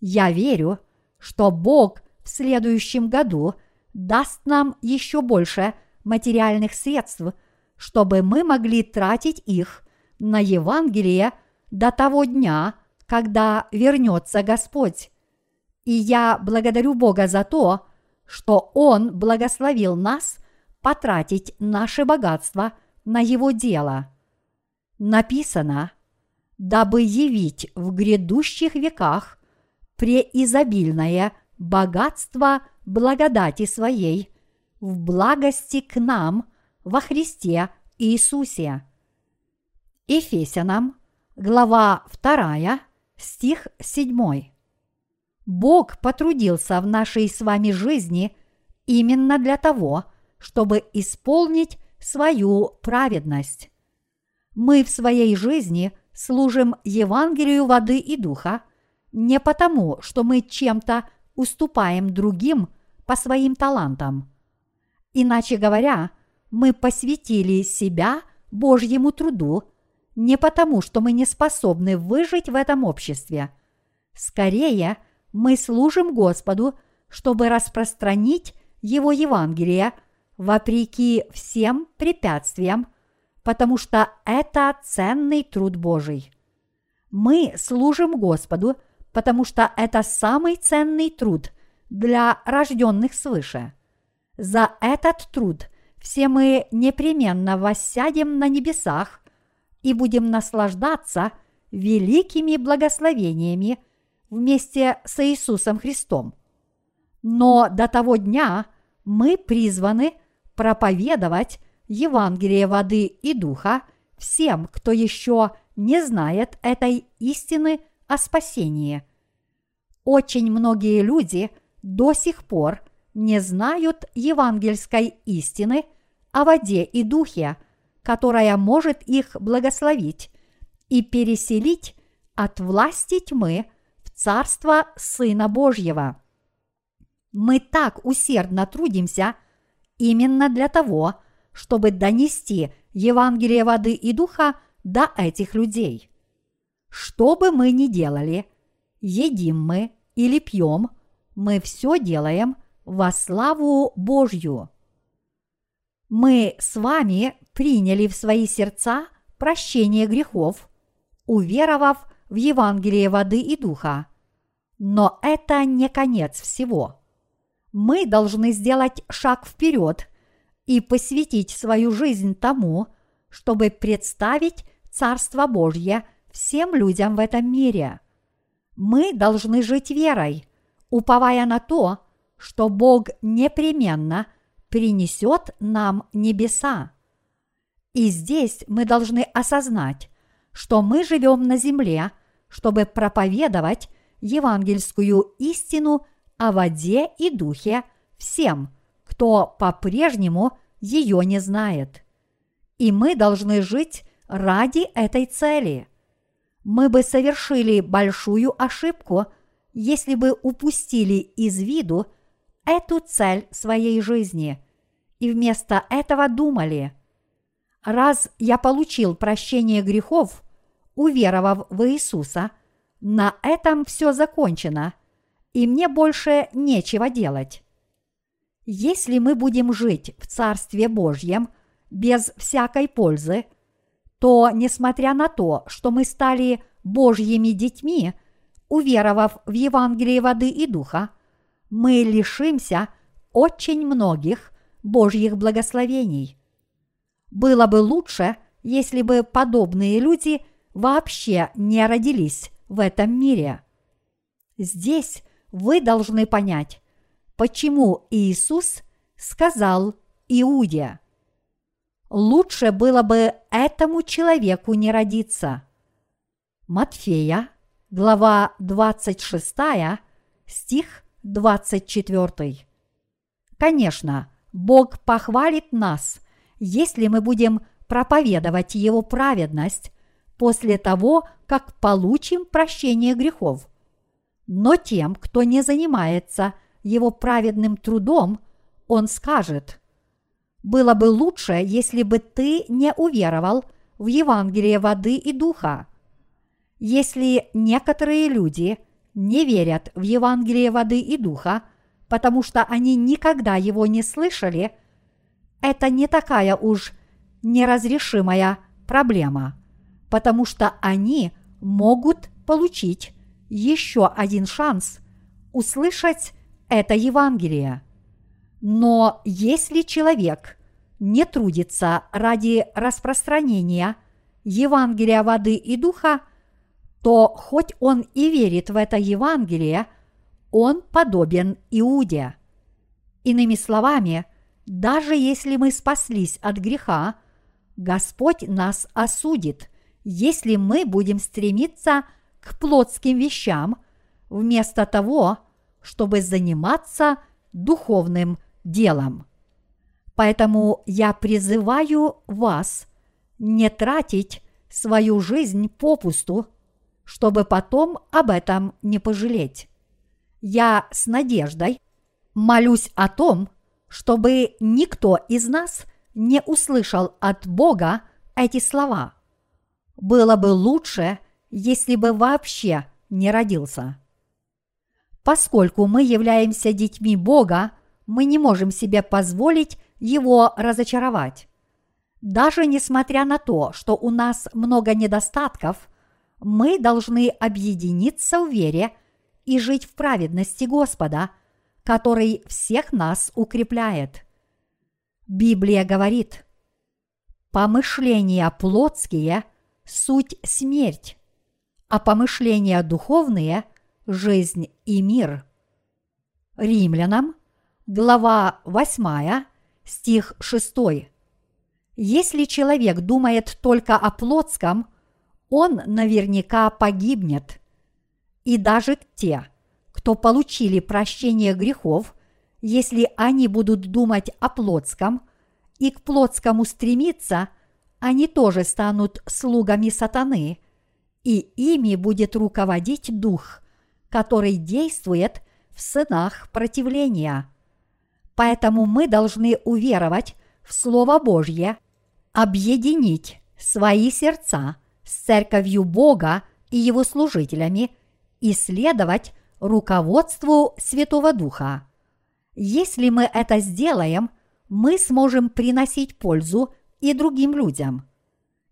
Я верю, что Бог в следующем году даст нам еще больше материальных средств, чтобы мы могли тратить их на Евангелие до того дня, когда вернется Господь. И я благодарю Бога за то, что Он благословил нас потратить наше богатство на Его дело. Написано, дабы явить в грядущих веках преизобильное богатство благодати своей в благости к нам во Христе Иисусе. Ефесянам, глава 2, стих 7. Бог потрудился в нашей с вами жизни именно для того, чтобы исполнить свою праведность. Мы в своей жизни служим Евангелию воды и духа не потому, что мы чем-то уступаем другим по своим талантам. Иначе говоря, мы посвятили себя Божьему труду не потому, что мы не способны выжить в этом обществе. Скорее, мы служим Господу, чтобы распространить Его Евангелие вопреки всем препятствиям, потому что это ценный труд Божий. Мы служим Господу, потому что это самый ценный труд для рожденных свыше. За этот труд все мы непременно воссядем на небесах и будем наслаждаться великими благословениями вместе с Иисусом Христом. Но до того дня мы призваны проповедовать Евангелие воды и духа всем, кто еще не знает этой истины о спасении. Очень многие люди до сих пор не знают евангельской истины о воде и духе, которая может их благословить и переселить от власти тьмы в царство Сына Божьего. Мы так усердно трудимся именно для того, чтобы донести Евангелие воды и духа до этих людей. Что бы мы ни делали, едим мы или пьем, мы все делаем во славу Божью. Мы с вами приняли в свои сердца прощение грехов, уверовав в Евангелие воды и духа. Но это не конец всего. Мы должны сделать шаг вперед и посвятить свою жизнь тому, чтобы представить Царство Божье всем людям в этом мире. Мы должны жить верой, уповая на то, что Бог непременно принесет нам небеса. И здесь мы должны осознать, что мы живем на земле, чтобы проповедовать евангельскую истину о воде и духе всем, кто по-прежнему ее не знает. И мы должны жить ради этой цели. Мы бы совершили большую ошибку, если бы упустили из виду эту цель своей жизни и вместо этого думали, раз я получил прощение грехов, уверовав в Иисуса, на этом все закончено, и мне больше нечего делать. Если мы будем жить в Царстве Божьем без всякой пользы, то, несмотря на то, что мы стали Божьими детьми, уверовав в Евангелие воды и духа, мы лишимся очень многих Божьих благословений. Было бы лучше, если бы подобные люди вообще не родились в этом мире. Здесь вы должны понять, почему Иисус сказал Иуде, лучше было бы этому человеку не родиться. Матфея, глава 26, стих 24. Конечно, Бог похвалит нас, если мы будем проповедовать Его праведность после того, как получим прощение грехов. Но тем, кто не занимается Его праведным трудом, Он скажет, «Было бы лучше, если бы ты не уверовал в Евангелие воды и духа». Если некоторые люди не верят в Евангелие воды и духа, потому что они никогда его не слышали, это не такая уж неразрешимая проблема, потому что они могут получить еще один шанс услышать это Евангелие. Но если человек не трудится ради распространения Евангелия воды и духа, то хоть он и верит в это Евангелие, он подобен Иуде. Иными словами, даже если мы спаслись от греха, Господь нас осудит, если мы будем стремиться к плотским вещам вместо того, чтобы заниматься духовным делом. Поэтому я призываю вас не тратить свою жизнь попусту, чтобы потом об этом не пожалеть. Я с надеждой молюсь о том, чтобы никто из нас не услышал от Бога эти слова. Было бы лучше, если бы вообще не родился. Поскольку мы являемся детьми Бога, мы не можем себе позволить его разочаровать. Даже несмотря на то, что у нас много недостатков, мы должны объединиться в вере и жить в праведности Господа, который всех нас укрепляет. Библия говорит, помышления плотские – суть смерть, а помышления духовные – жизнь и мир. Римлянам, глава 8, стих 6. Если человек думает только о плотском, он наверняка погибнет. И даже те, кто получили прощение грехов, если они будут думать о плотском и к плотскому стремиться, они тоже станут слугами сатаны, и ими будет руководить дух, который действует в сынах противления. Поэтому мы должны уверовать в Слово Божье, объединить свои сердца – с церковью Бога и его служителями и следовать руководству Святого Духа. Если мы это сделаем, мы сможем приносить пользу и другим людям.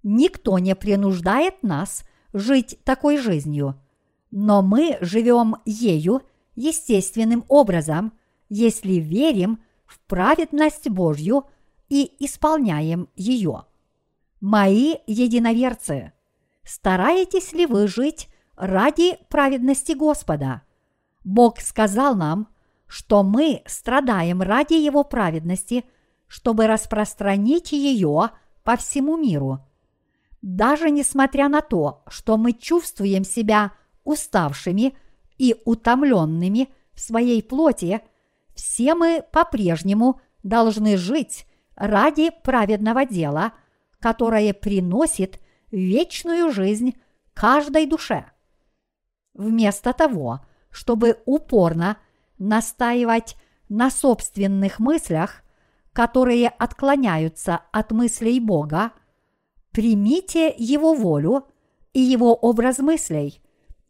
Никто не принуждает нас жить такой жизнью, но мы живем ею естественным образом, если верим в праведность Божью и исполняем ее. Мои единоверцы – стараетесь ли вы жить ради праведности Господа? Бог сказал нам, что мы страдаем ради Его праведности, чтобы распространить ее по всему миру. Даже несмотря на то, что мы чувствуем себя уставшими и утомленными в своей плоти, все мы по-прежнему должны жить ради праведного дела, которое приносит вечную жизнь каждой душе. Вместо того, чтобы упорно настаивать на собственных мыслях, которые отклоняются от мыслей Бога, примите Его волю и Его образ мыслей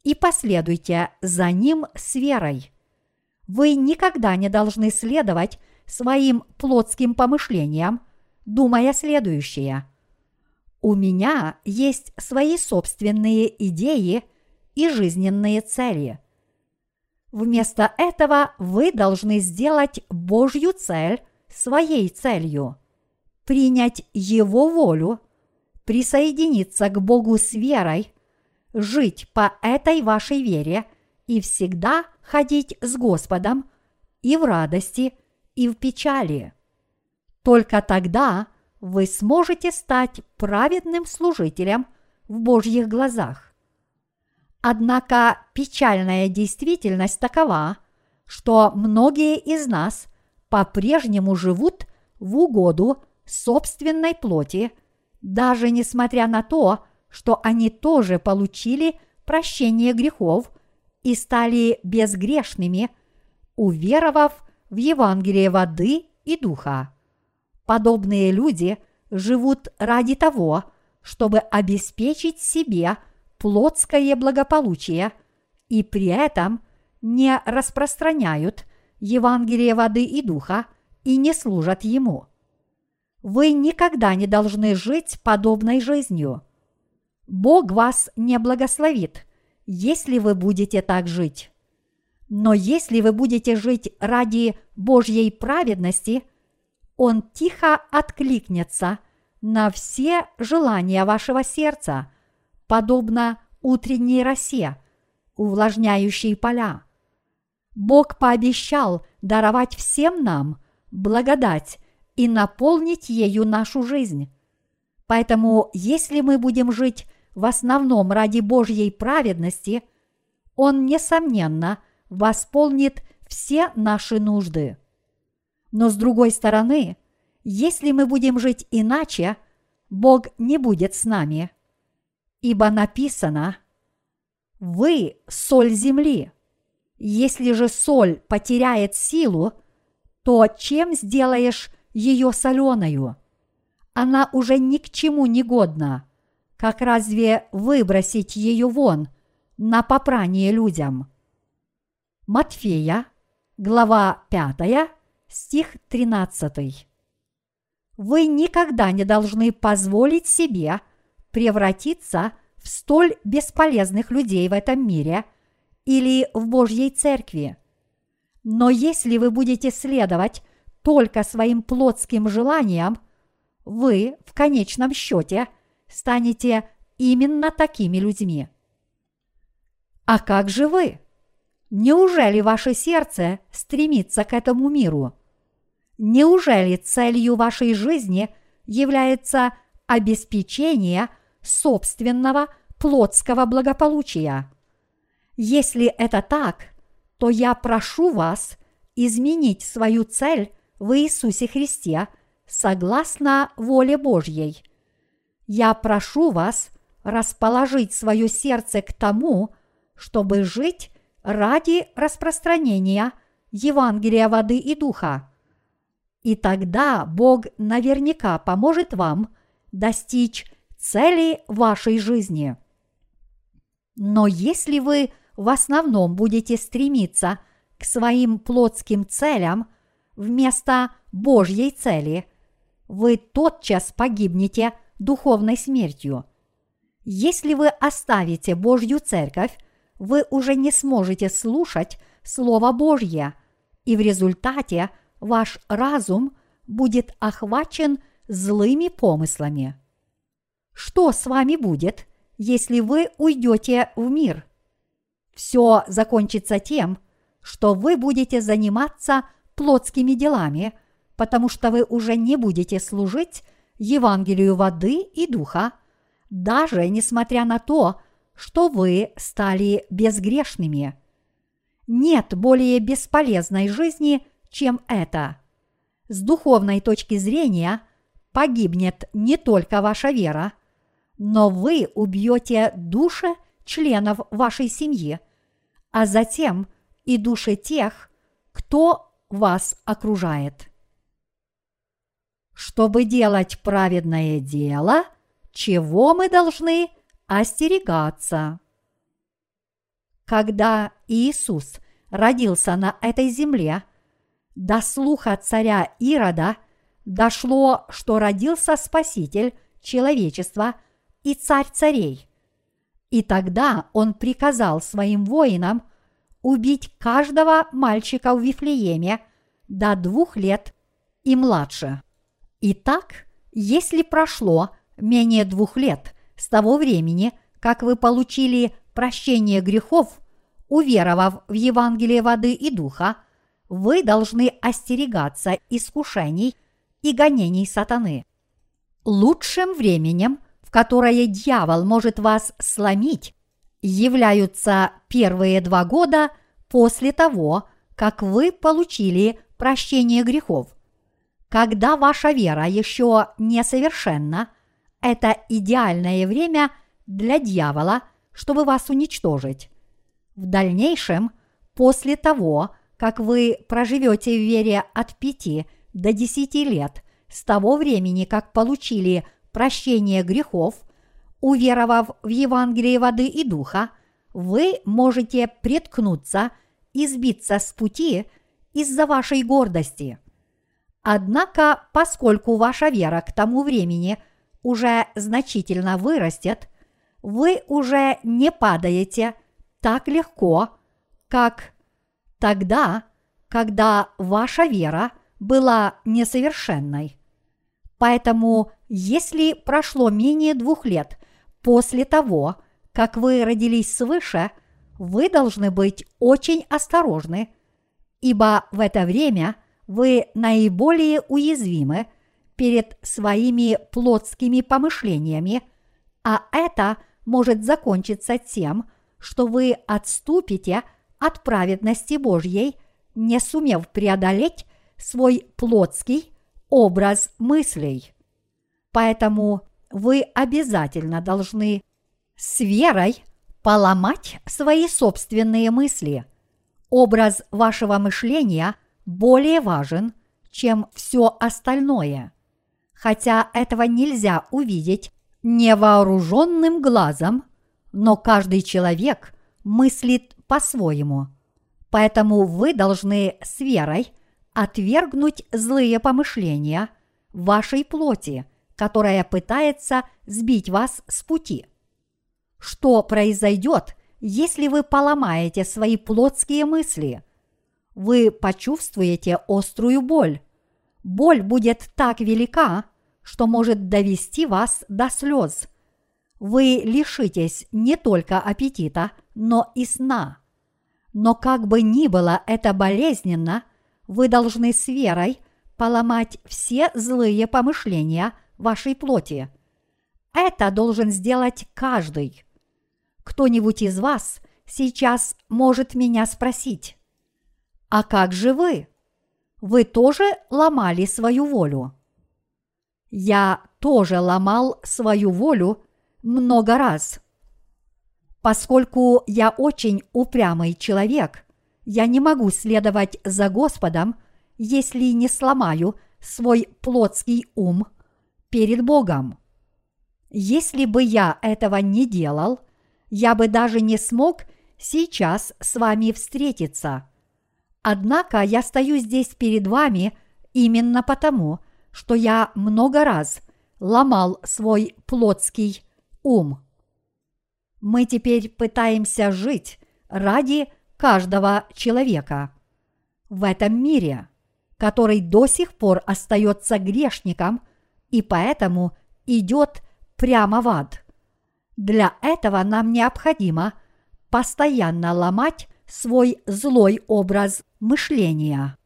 и последуйте за Ним с верой. Вы никогда не должны следовать своим плотским помышлениям, думая следующее. У меня есть свои собственные идеи и жизненные цели. Вместо этого вы должны сделать Божью цель своей целью, принять Его волю, присоединиться к Богу с верой, жить по этой вашей вере и всегда ходить с Господом и в радости, и в печали. Только тогда вы сможете стать праведным служителем в Божьих глазах. Однако печальная действительность такова, что многие из нас по-прежнему живут в угоду собственной плоти, даже несмотря на то, что они тоже получили прощение грехов и стали безгрешными, уверовав в Евангелие воды и духа. Подобные люди живут ради того, чтобы обеспечить себе – плотское благополучие и при этом не распространяют Евангелие воды и духа и не служат ему. Вы никогда не должны жить подобной жизнью. Бог вас не благословит, если вы будете так жить. Но если вы будете жить ради Божьей праведности, Он тихо откликнется на все желания вашего сердца – подобно утренней росе, увлажняющей поля. Бог пообещал даровать всем нам благодать и наполнить ею нашу жизнь. Поэтому, если мы будем жить в основном ради Божьей праведности, Он, несомненно, восполнит все наши нужды. Но с другой стороны, если мы будем жить иначе, Бог не будет с нами – ибо написано «Вы – соль земли». Если же соль потеряет силу, то чем сделаешь ее соленою? Она уже ни к чему не годна. Как разве выбросить ее вон на попрание людям? Матфея, глава 5, стих 13. Вы никогда не должны позволить себе – превратиться в столь бесполезных людей в этом мире или в Божьей церкви. Но если вы будете следовать только своим плотским желаниям, вы в конечном счете станете именно такими людьми. А как же вы? Неужели ваше сердце стремится к этому миру? Неужели целью вашей жизни является обеспечение – собственного плотского благополучия. Если это так, то я прошу вас изменить свою цель в Иисусе Христе согласно воле Божьей. Я прошу вас расположить свое сердце к тому, чтобы жить ради распространения Евангелия воды и духа. И тогда Бог наверняка поможет вам достичь цели вашей жизни. Но если вы в основном будете стремиться к своим плотским целям вместо Божьей цели, вы тотчас погибнете духовной смертью. Если вы оставите Божью церковь, вы уже не сможете слушать Слово Божье, и в результате ваш разум будет охвачен злыми помыслами. Что с вами будет, если вы уйдете в мир? Все закончится тем, что вы будете заниматься плотскими делами, потому что вы уже не будете служить Евангелию воды и духа, даже несмотря на то, что вы стали безгрешными. Нет более бесполезной жизни, чем это. С духовной точки зрения погибнет не только ваша вера, но вы убьете души членов вашей семьи, а затем и души тех, кто вас окружает. Чтобы делать праведное дело, чего мы должны остерегаться? Когда Иисус родился на этой земле, до слуха царя Ирода дошло, что родился Спаситель человечества и царь царей. И тогда он приказал своим воинам убить каждого мальчика в Вифлееме до двух лет и младше. Итак, если прошло менее двух лет с того времени, как вы получили прощение грехов, уверовав в Евангелие воды и духа, вы должны остерегаться искушений и гонений сатаны. Лучшим временем, которое дьявол может вас сломить, являются первые два года после того, как вы получили прощение грехов. Когда ваша вера еще несовершенна, это идеальное время для дьявола, чтобы вас уничтожить. В дальнейшем, после того, как вы проживете в вере от пяти до десяти лет с того времени, как получили прощение грехов, уверовав в Евангелие воды и духа, вы можете преткнуться и сбиться с пути из-за вашей гордости. Однако, поскольку ваша вера к тому времени уже значительно вырастет, вы уже не падаете так легко, как тогда, когда ваша вера была несовершенной. Поэтому, если прошло менее двух лет после того, как вы родились свыше, вы должны быть очень осторожны, ибо в это время вы наиболее уязвимы перед своими плотскими помышлениями, а это может закончиться тем, что вы отступите от праведности Божьей, не сумев преодолеть свой плотский образ мыслей. Поэтому вы обязательно должны с верой поломать свои собственные мысли. Образ вашего мышления более важен, чем все остальное. Хотя этого нельзя увидеть невооруженным глазом, но каждый человек мыслит по-своему. Поэтому вы должны с верой отвергнуть злые помышления вашей плоти, которая пытается сбить вас с пути. Что произойдет, если вы поломаете свои плотские мысли? Вы почувствуете острую боль. Боль будет так велика, что может довести вас до слез – вы лишитесь не только аппетита, но и сна. Но как бы ни было это болезненно, вы должны с верой поломать все злые помышления вашей плоти. Это должен сделать каждый. Кто-нибудь из вас сейчас может меня спросить, а как же вы? Вы тоже ломали свою волю? Я тоже ломал свою волю много раз. Поскольку я очень упрямый человек, я не могу следовать за Господом, если не сломаю свой плотский ум перед Богом. Если бы я этого не делал, я бы даже не смог сейчас с вами встретиться. Однако я стою здесь перед вами именно потому, что я много раз ломал свой плотский ум. Мы теперь пытаемся жить ради каждого человека в этом мире, который до сих пор остается грешником и поэтому идет прямо в ад. Для этого нам необходимо постоянно ломать свой злой образ мышления.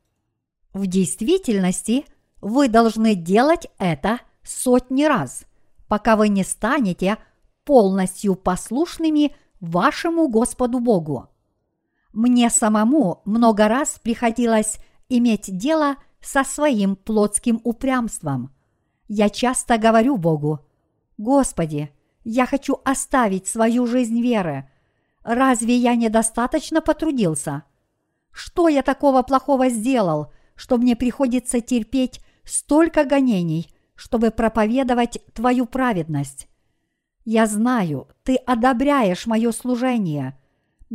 В действительности вы должны делать это сотни раз – пока вы не станете полностью послушными вашему Господу Богу. Мне самому много раз приходилось иметь дело со своим плотским упрямством. Я часто говорю Богу, Господи, я хочу оставить свою жизнь веры. Разве я недостаточно потрудился? Что я такого плохого сделал, что мне приходится терпеть столько гонений, чтобы проповедовать Твою праведность? Я знаю, Ты одобряешь мое служение,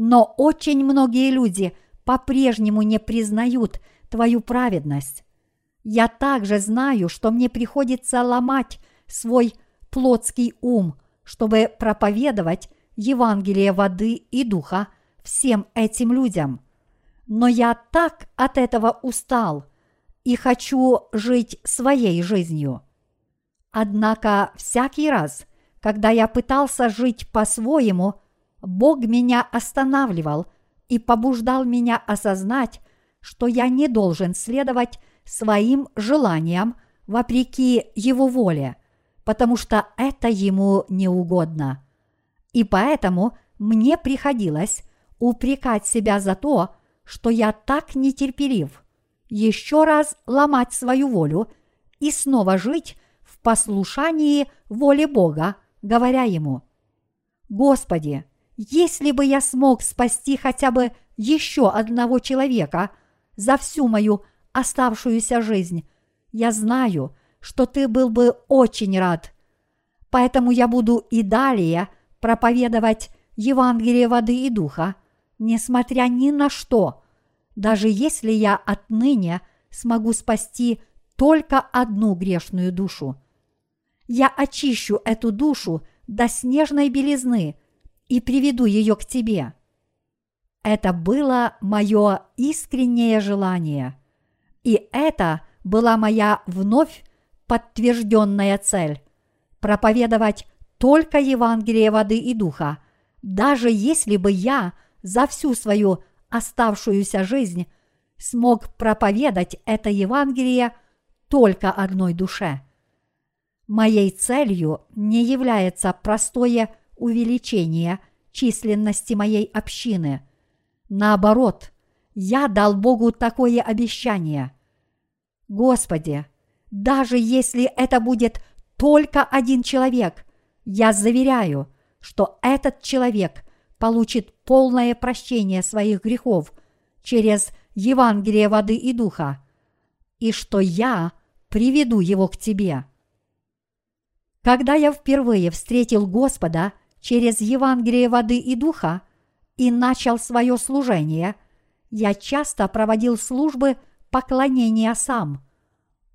но очень многие люди по-прежнему не признают Твою праведность. Я также знаю, что мне приходится ломать свой плотский ум, чтобы проповедовать Евангелие воды и духа всем этим людям. Но я так от этого устал и хочу жить своей жизнью. Однако всякий раз, когда я пытался жить по-своему, Бог меня останавливал и побуждал меня осознать, что я не должен следовать своим желаниям вопреки Его воле, потому что это Ему не угодно. И поэтому мне приходилось упрекать себя за то, что я так нетерпелив, еще раз ломать свою волю и снова жить в послушании воле Бога, говоря Ему, «Господи, если бы я смог спасти хотя бы еще одного человека за всю мою оставшуюся жизнь, я знаю, что ты был бы очень рад. Поэтому я буду и далее – проповедовать Евангелие воды и духа, несмотря ни на что, даже если я отныне смогу спасти только одну грешную душу. Я очищу эту душу до снежной белизны и приведу ее к тебе. Это было мое искреннее желание, и это была моя вновь подтвержденная цель – проповедовать только Евангелие воды и духа, даже если бы я за всю свою оставшуюся жизнь смог проповедать это Евангелие только одной душе. Моей целью не является простое увеличение численности моей общины. Наоборот, я дал Богу такое обещание. Господи, даже если это будет только один человек – я заверяю, что этот человек получит полное прощение своих грехов через Евангелие воды и духа, и что я приведу его к тебе. Когда я впервые встретил Господа через Евангелие воды и духа и начал свое служение, я часто проводил службы поклонения сам.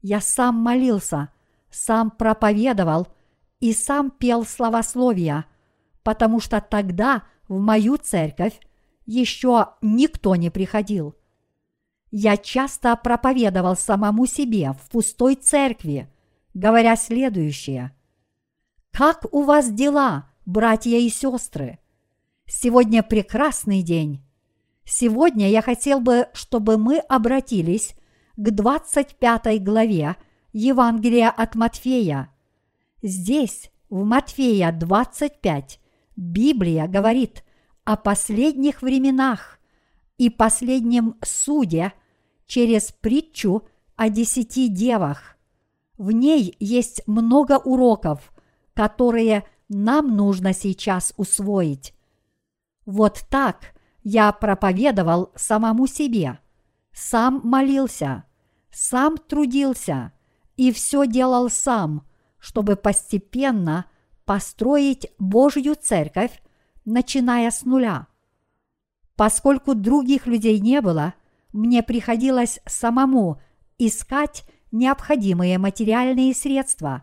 Я сам молился, сам проповедовал и сам пел славословия, потому что тогда в мою церковь еще никто не приходил. Я часто проповедовал самому себе в пустой церкви, говоря следующее. «Как у вас дела, братья и сестры? Сегодня прекрасный день. Сегодня я хотел бы, чтобы мы обратились к 25 главе Евангелия от Матфея – Здесь, в Матфея 25, Библия говорит о последних временах и последнем суде через притчу о десяти девах. В ней есть много уроков, которые нам нужно сейчас усвоить. Вот так я проповедовал самому себе, сам молился, сам трудился и все делал сам – чтобы постепенно построить Божью церковь, начиная с нуля. Поскольку других людей не было, мне приходилось самому искать необходимые материальные средства,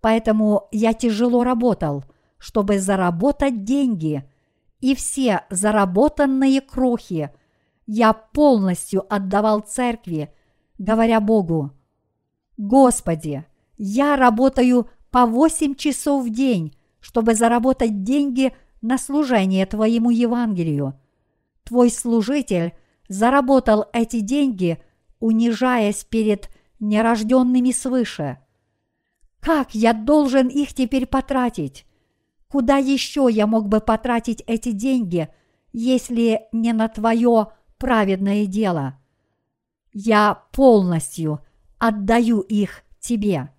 поэтому я тяжело работал, чтобы заработать деньги, и все заработанные крохи я полностью отдавал церкви, говоря Богу, «Господи, я работаю по 8 часов в день, чтобы заработать деньги на служение Твоему Евангелию. Твой служитель заработал эти деньги, унижаясь перед нерожденными свыше. Как я должен их теперь потратить? Куда еще я мог бы потратить эти деньги, если не на Твое праведное дело? Я полностью отдаю их Тебе.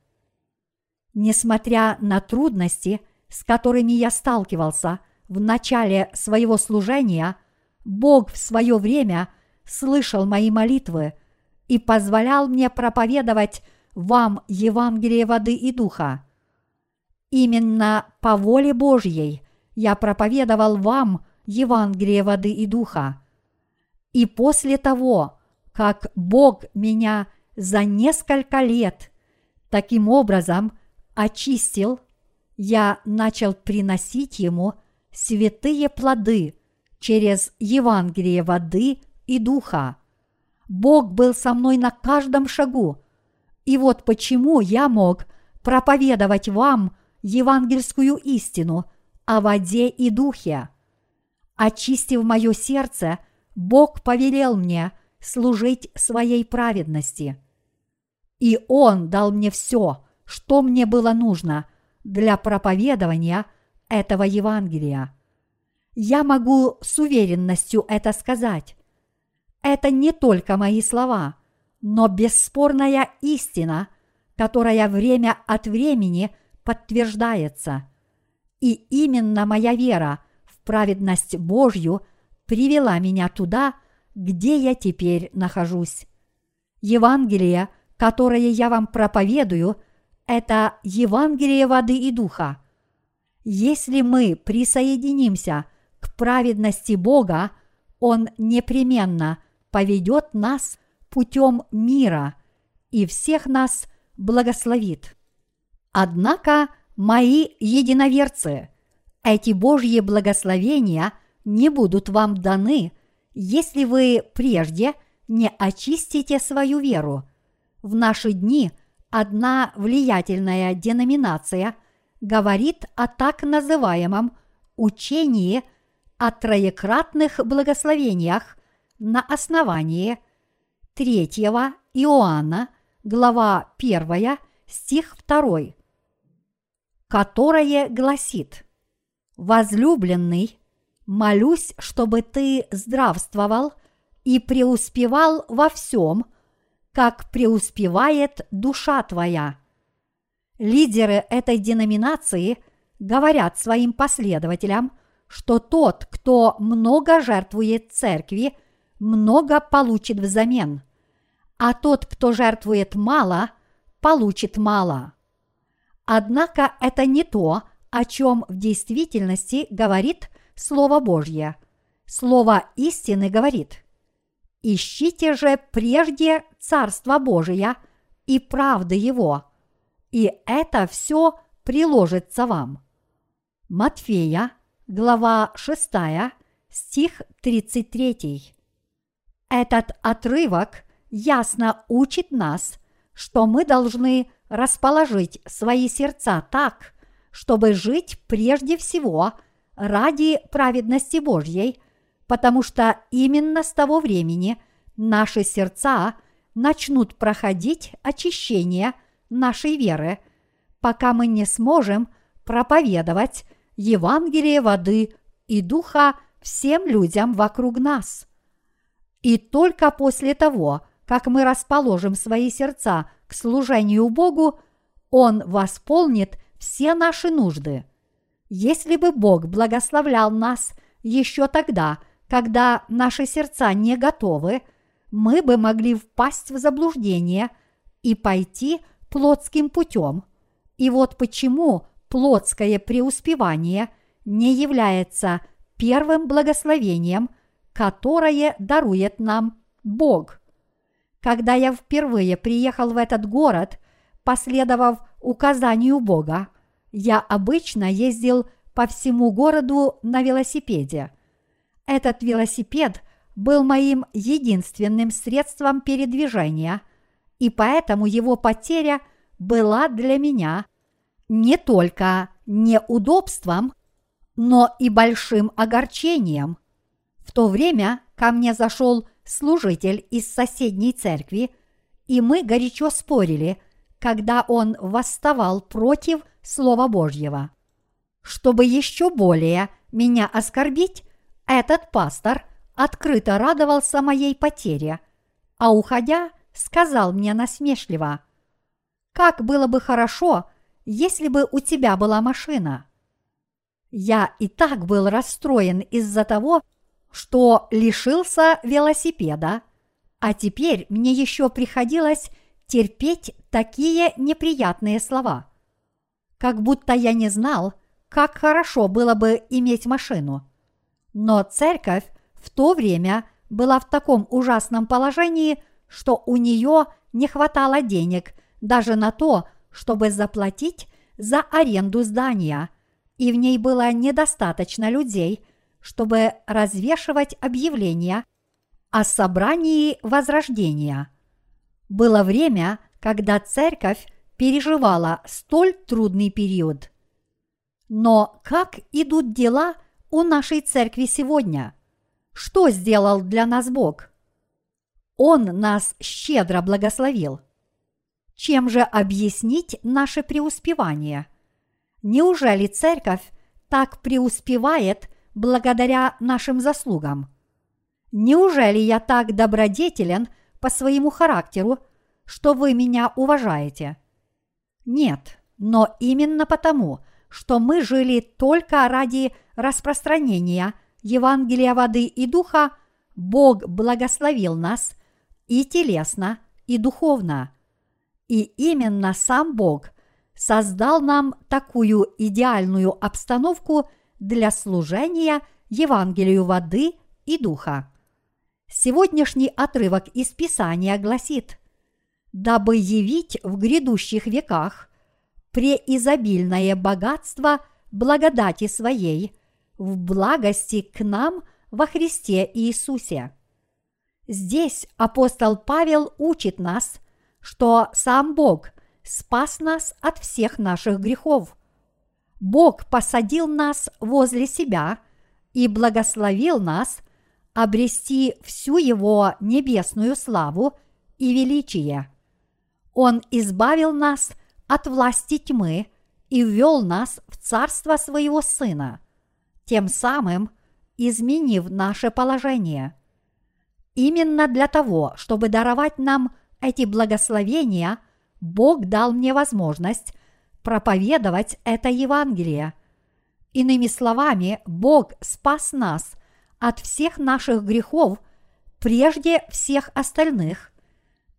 Несмотря на трудности, с которыми я сталкивался в начале своего служения, Бог в свое время слышал мои молитвы и позволял мне проповедовать вам Евангелие воды и духа. Именно по воле Божьей я проповедовал вам Евангелие воды и духа. И после того, как Бог меня за несколько лет таким образом очистил, я начал приносить Ему святые плоды через Евангелие воды и духа. Бог был со мной на каждом шагу. И вот почему я мог проповедовать вам евангельскую истину о воде и духе. Очистив мое сердце, Бог повелел мне служить своей праведности. И Он дал мне все, что мне было нужно для проповедования этого Евангелия. Я могу с уверенностью это сказать. Это не только мои слова, но бесспорная истина, которая время от времени подтверждается. И именно моя вера в праведность Божью привела меня туда, где я теперь нахожусь. Евангелие, которое я вам проповедую, это Евангелие воды и духа. Если мы присоединимся к праведности Бога, Он непременно поведет нас путем мира и всех нас благословит. Однако, мои единоверцы, эти Божьи благословения не будут вам даны, если вы прежде не очистите свою веру. В наши дни одна влиятельная деноминация говорит о так называемом учении о троекратных благословениях на основании 3 Иоанна, глава 1, стих 2, которое гласит «Возлюбленный, молюсь, чтобы ты здравствовал и преуспевал во всем, как преуспевает душа твоя. Лидеры этой деноминации говорят своим последователям, что тот, кто много жертвует церкви, много получит взамен, а тот, кто жертвует мало, получит мало. Однако это не то, о чем в действительности говорит Слово Божье. Слово истины говорит «Ищите же прежде Царство Божие и правды Его, и это все приложится вам». Матфея, глава 6, стих 33. Этот отрывок ясно учит нас, что мы должны расположить свои сердца так, чтобы жить прежде всего – ради праведности Божьей, потому что именно с того времени наши сердца начнут проходить очищение нашей веры, пока мы не сможем проповедовать Евангелие воды и духа всем людям вокруг нас. И только после того, как мы расположим свои сердца к служению Богу, Он восполнит все наши нужды. Если бы Бог благословлял нас еще тогда, когда наши сердца не готовы, мы бы могли впасть в заблуждение и пойти плотским путем. И вот почему плотское преуспевание не является первым благословением, которое дарует нам Бог. Когда я впервые приехал в этот город, последовав указанию Бога, я обычно ездил по всему городу на велосипеде. Этот велосипед был моим единственным средством передвижения, и поэтому его потеря была для меня не только неудобством, но и большим огорчением. В то время ко мне зашел служитель из соседней церкви, и мы горячо спорили, когда он восставал против Слова Божьего. Чтобы еще более меня оскорбить, этот пастор открыто радовался моей потере, а уходя, сказал мне насмешливо, «Как было бы хорошо, если бы у тебя была машина». Я и так был расстроен из-за того, что лишился велосипеда, а теперь мне еще приходилось терпеть такие неприятные слова. Как будто я не знал, как хорошо было бы иметь машину. Но церковь в то время была в таком ужасном положении, что у нее не хватало денег даже на то, чтобы заплатить за аренду здания, и в ней было недостаточно людей, чтобы развешивать объявления о собрании Возрождения. Было время, когда церковь переживала столь трудный период. Но как идут дела у нашей церкви сегодня? Что сделал для нас Бог? Он нас щедро благословил. Чем же объяснить наше преуспевание? Неужели церковь так преуспевает благодаря нашим заслугам? Неужели я так добродетелен по своему характеру, что вы меня уважаете? Нет, но именно потому, что мы жили только ради распространения Евангелия воды и духа, Бог благословил нас и телесно, и духовно. И именно сам Бог создал нам такую идеальную обстановку для служения Евангелию воды и духа. Сегодняшний отрывок из Писания гласит, «Дабы явить в грядущих веках преизобильное богатство благодати своей в благости к нам во Христе Иисусе». Здесь апостол Павел учит нас, что сам Бог спас нас от всех наших грехов. Бог посадил нас возле себя и благословил нас обрести всю Его небесную славу и величие. Он избавил нас от власти тьмы и ввел нас в царство своего Сына, тем самым изменив наше положение – Именно для того, чтобы даровать нам эти благословения, Бог дал мне возможность проповедовать это Евангелие. Иными словами, Бог спас нас от всех наших грехов прежде всех остальных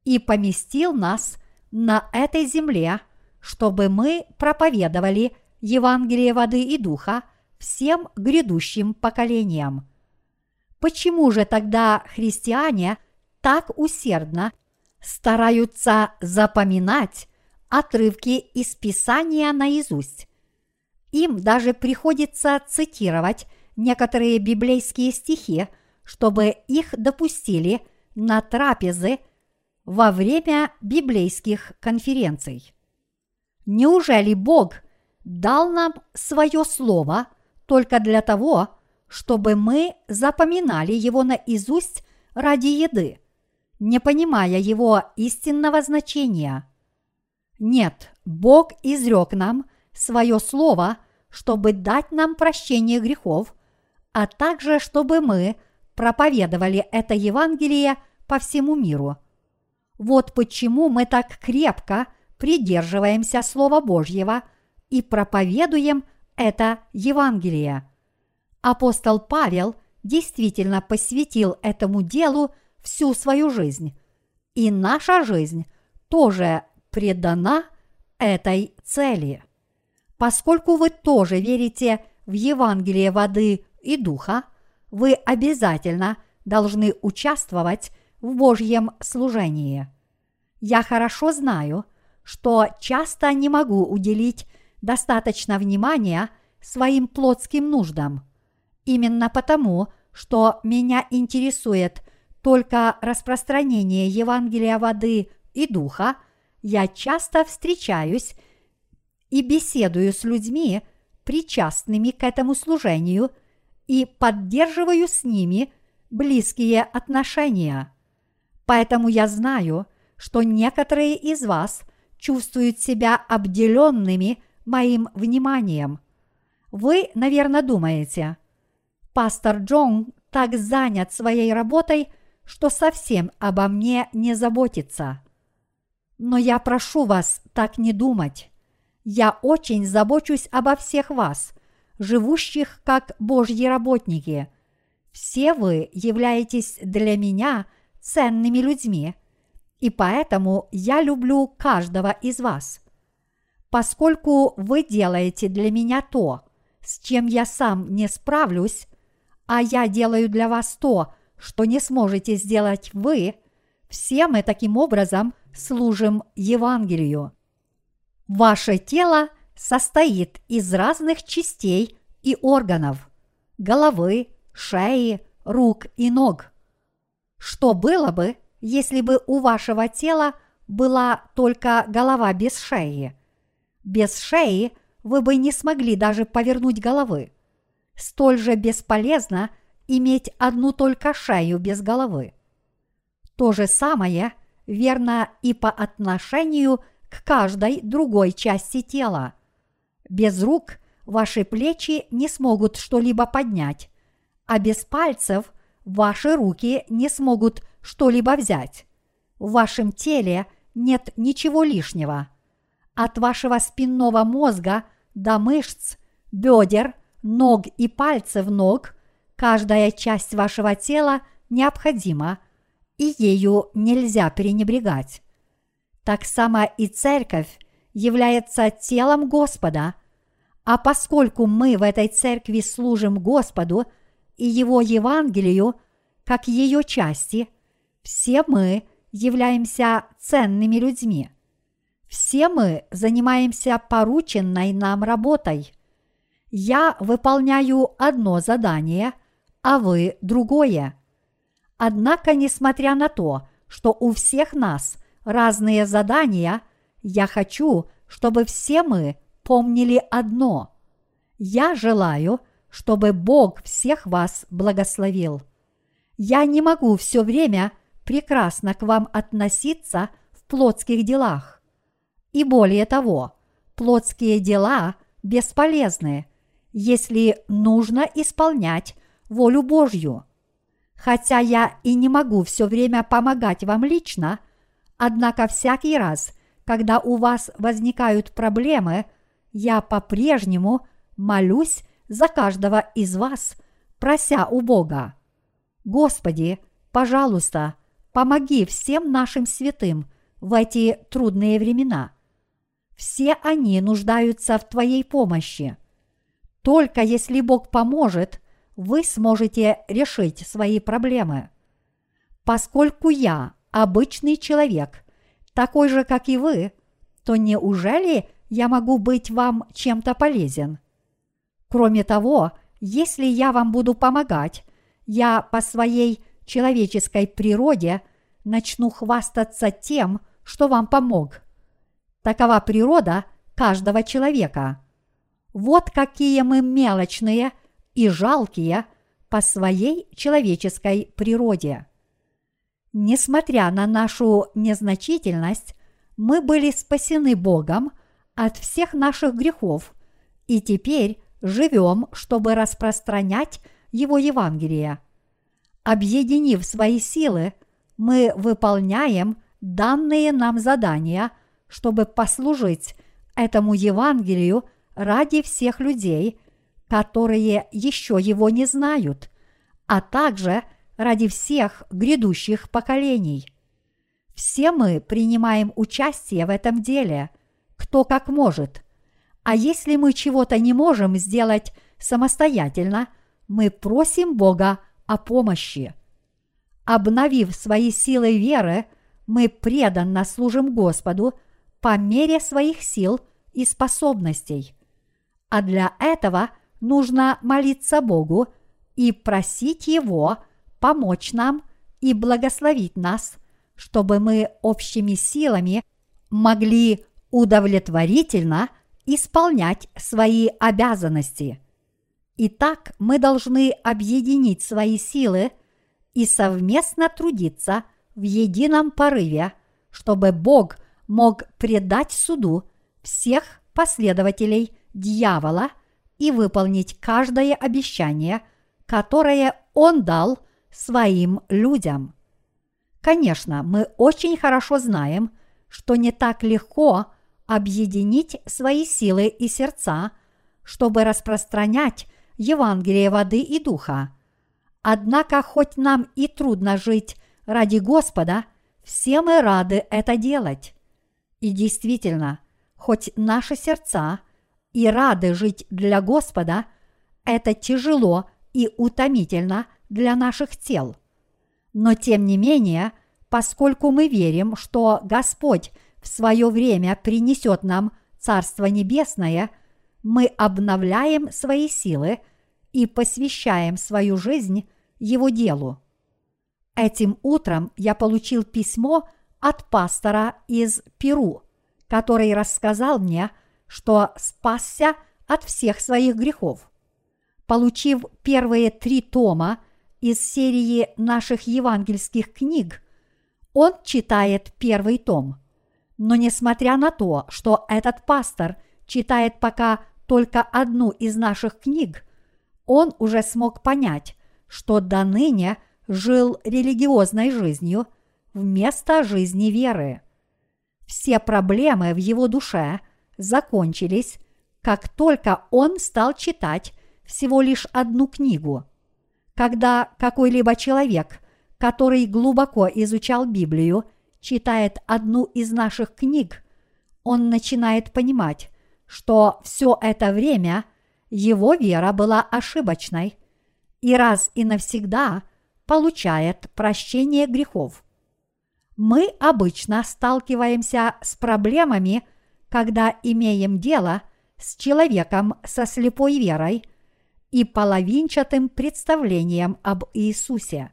и поместил нас на этой земле, чтобы мы проповедовали Евангелие воды и духа всем грядущим поколениям. Почему же тогда христиане так усердно стараются запоминать отрывки из Писания наизусть? Им даже приходится цитировать некоторые библейские стихи, чтобы их допустили на трапезы во время библейских конференций. Неужели Бог дал нам свое слово только для того, чтобы мы запоминали его наизусть ради еды, не понимая его истинного значения. Нет, Бог изрек нам свое слово, чтобы дать нам прощение грехов, а также чтобы мы проповедовали это Евангелие по всему миру. Вот почему мы так крепко придерживаемся Слова Божьего и проповедуем это Евангелие – апостол Павел действительно посвятил этому делу всю свою жизнь. И наша жизнь тоже предана этой цели. Поскольку вы тоже верите в Евангелие воды и духа, вы обязательно должны участвовать в Божьем служении. Я хорошо знаю, что часто не могу уделить достаточно внимания своим плотским нуждам – Именно потому, что меня интересует только распространение Евангелия воды и духа, я часто встречаюсь и беседую с людьми, причастными к этому служению, и поддерживаю с ними близкие отношения. Поэтому я знаю, что некоторые из вас чувствуют себя обделенными моим вниманием. Вы, наверное, думаете, Пастор Джон так занят своей работой, что совсем обо мне не заботится. Но я прошу вас так не думать. Я очень забочусь обо всех вас, живущих как Божьи работники. Все вы являетесь для меня ценными людьми, и поэтому я люблю каждого из вас. Поскольку вы делаете для меня то, с чем я сам не справлюсь, а я делаю для вас то, что не сможете сделать вы, все мы таким образом служим Евангелию. Ваше тело состоит из разных частей и органов – головы, шеи, рук и ног. Что было бы, если бы у вашего тела была только голова без шеи? Без шеи вы бы не смогли даже повернуть головы. Столь же бесполезно иметь одну только шею без головы. То же самое верно и по отношению к каждой другой части тела. Без рук ваши плечи не смогут что-либо поднять, а без пальцев ваши руки не смогут что-либо взять. В вашем теле нет ничего лишнего. От вашего спинного мозга до мышц, бедер, ног и пальцев ног каждая часть вашего тела необходима, и ею нельзя пренебрегать. Так само и церковь является телом Господа, а поскольку мы в этой церкви служим Господу и Его Евангелию, как ее части, все мы являемся ценными людьми. Все мы занимаемся порученной нам работой. Я выполняю одно задание, а вы другое. Однако, несмотря на то, что у всех нас разные задания, я хочу, чтобы все мы помнили одно. Я желаю, чтобы Бог всех вас благословил. Я не могу все время прекрасно к вам относиться в плотских делах. И более того, плотские дела бесполезны, если нужно исполнять волю Божью. Хотя я и не могу все время помогать вам лично, однако всякий раз, когда у вас возникают проблемы, я по-прежнему молюсь за каждого из вас, прося у Бога. Господи, пожалуйста, помоги всем нашим святым в эти трудные времена. Все они нуждаются в Твоей помощи. Только если Бог поможет, вы сможете решить свои проблемы. Поскольку я обычный человек, такой же, как и вы, то неужели я могу быть вам чем-то полезен? Кроме того, если я вам буду помогать, я по своей человеческой природе начну хвастаться тем, что вам помог. Такова природа каждого человека. Вот какие мы мелочные и жалкие по своей человеческой природе. Несмотря на нашу незначительность, мы были спасены Богом от всех наших грехов и теперь живем, чтобы распространять Его Евангелие. Объединив свои силы, мы выполняем данные нам задания, чтобы послужить этому Евангелию ради всех людей – которые еще его не знают, а также ради всех грядущих поколений. Все мы принимаем участие в этом деле, кто как может. А если мы чего-то не можем сделать самостоятельно, мы просим Бога о помощи. Обновив свои силы веры, мы преданно служим Господу по мере своих сил и способностей. А для этого – нужно молиться Богу и просить Его помочь нам и благословить нас, чтобы мы общими силами могли удовлетворительно исполнять свои обязанности. Итак, мы должны объединить свои силы и совместно трудиться в едином порыве, чтобы Бог мог предать суду всех последователей дьявола – и выполнить каждое обещание, которое Он дал своим людям. Конечно, мы очень хорошо знаем, что не так легко объединить свои силы и сердца, чтобы распространять Евангелие воды и духа. Однако, хоть нам и трудно жить ради Господа, все мы рады это делать. И действительно, хоть наши сердца и рады жить для Господа, это тяжело и утомительно для наших тел. Но тем не менее, поскольку мы верим, что Господь в свое время принесет нам Царство Небесное, мы обновляем свои силы и посвящаем свою жизнь Его делу. Этим утром я получил письмо от пастора из Перу, который рассказал мне, что спасся от всех своих грехов. Получив первые три тома из серии наших евангельских книг, он читает первый том. Но несмотря на то, что этот пастор читает пока только одну из наших книг, он уже смог понять, что до ныне жил религиозной жизнью вместо жизни веры. Все проблемы в его душе закончились, как только он стал читать всего лишь одну книгу. Когда какой-либо человек, который глубоко изучал Библию, читает одну из наших книг, он начинает понимать, что все это время его вера была ошибочной и раз и навсегда получает прощение грехов. Мы обычно сталкиваемся с проблемами, когда имеем дело с человеком со слепой верой и половинчатым представлением об Иисусе.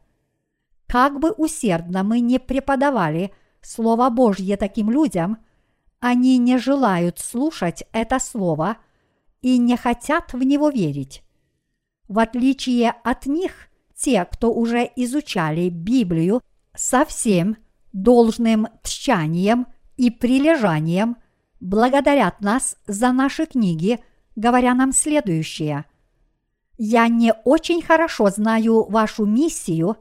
Как бы усердно мы не преподавали Слово Божье таким людям, они не желают слушать это Слово и не хотят в него верить. В отличие от них, те, кто уже изучали Библию со всем должным тщанием и прилежанием, благодарят нас за наши книги, говоря нам следующее. «Я не очень хорошо знаю вашу миссию,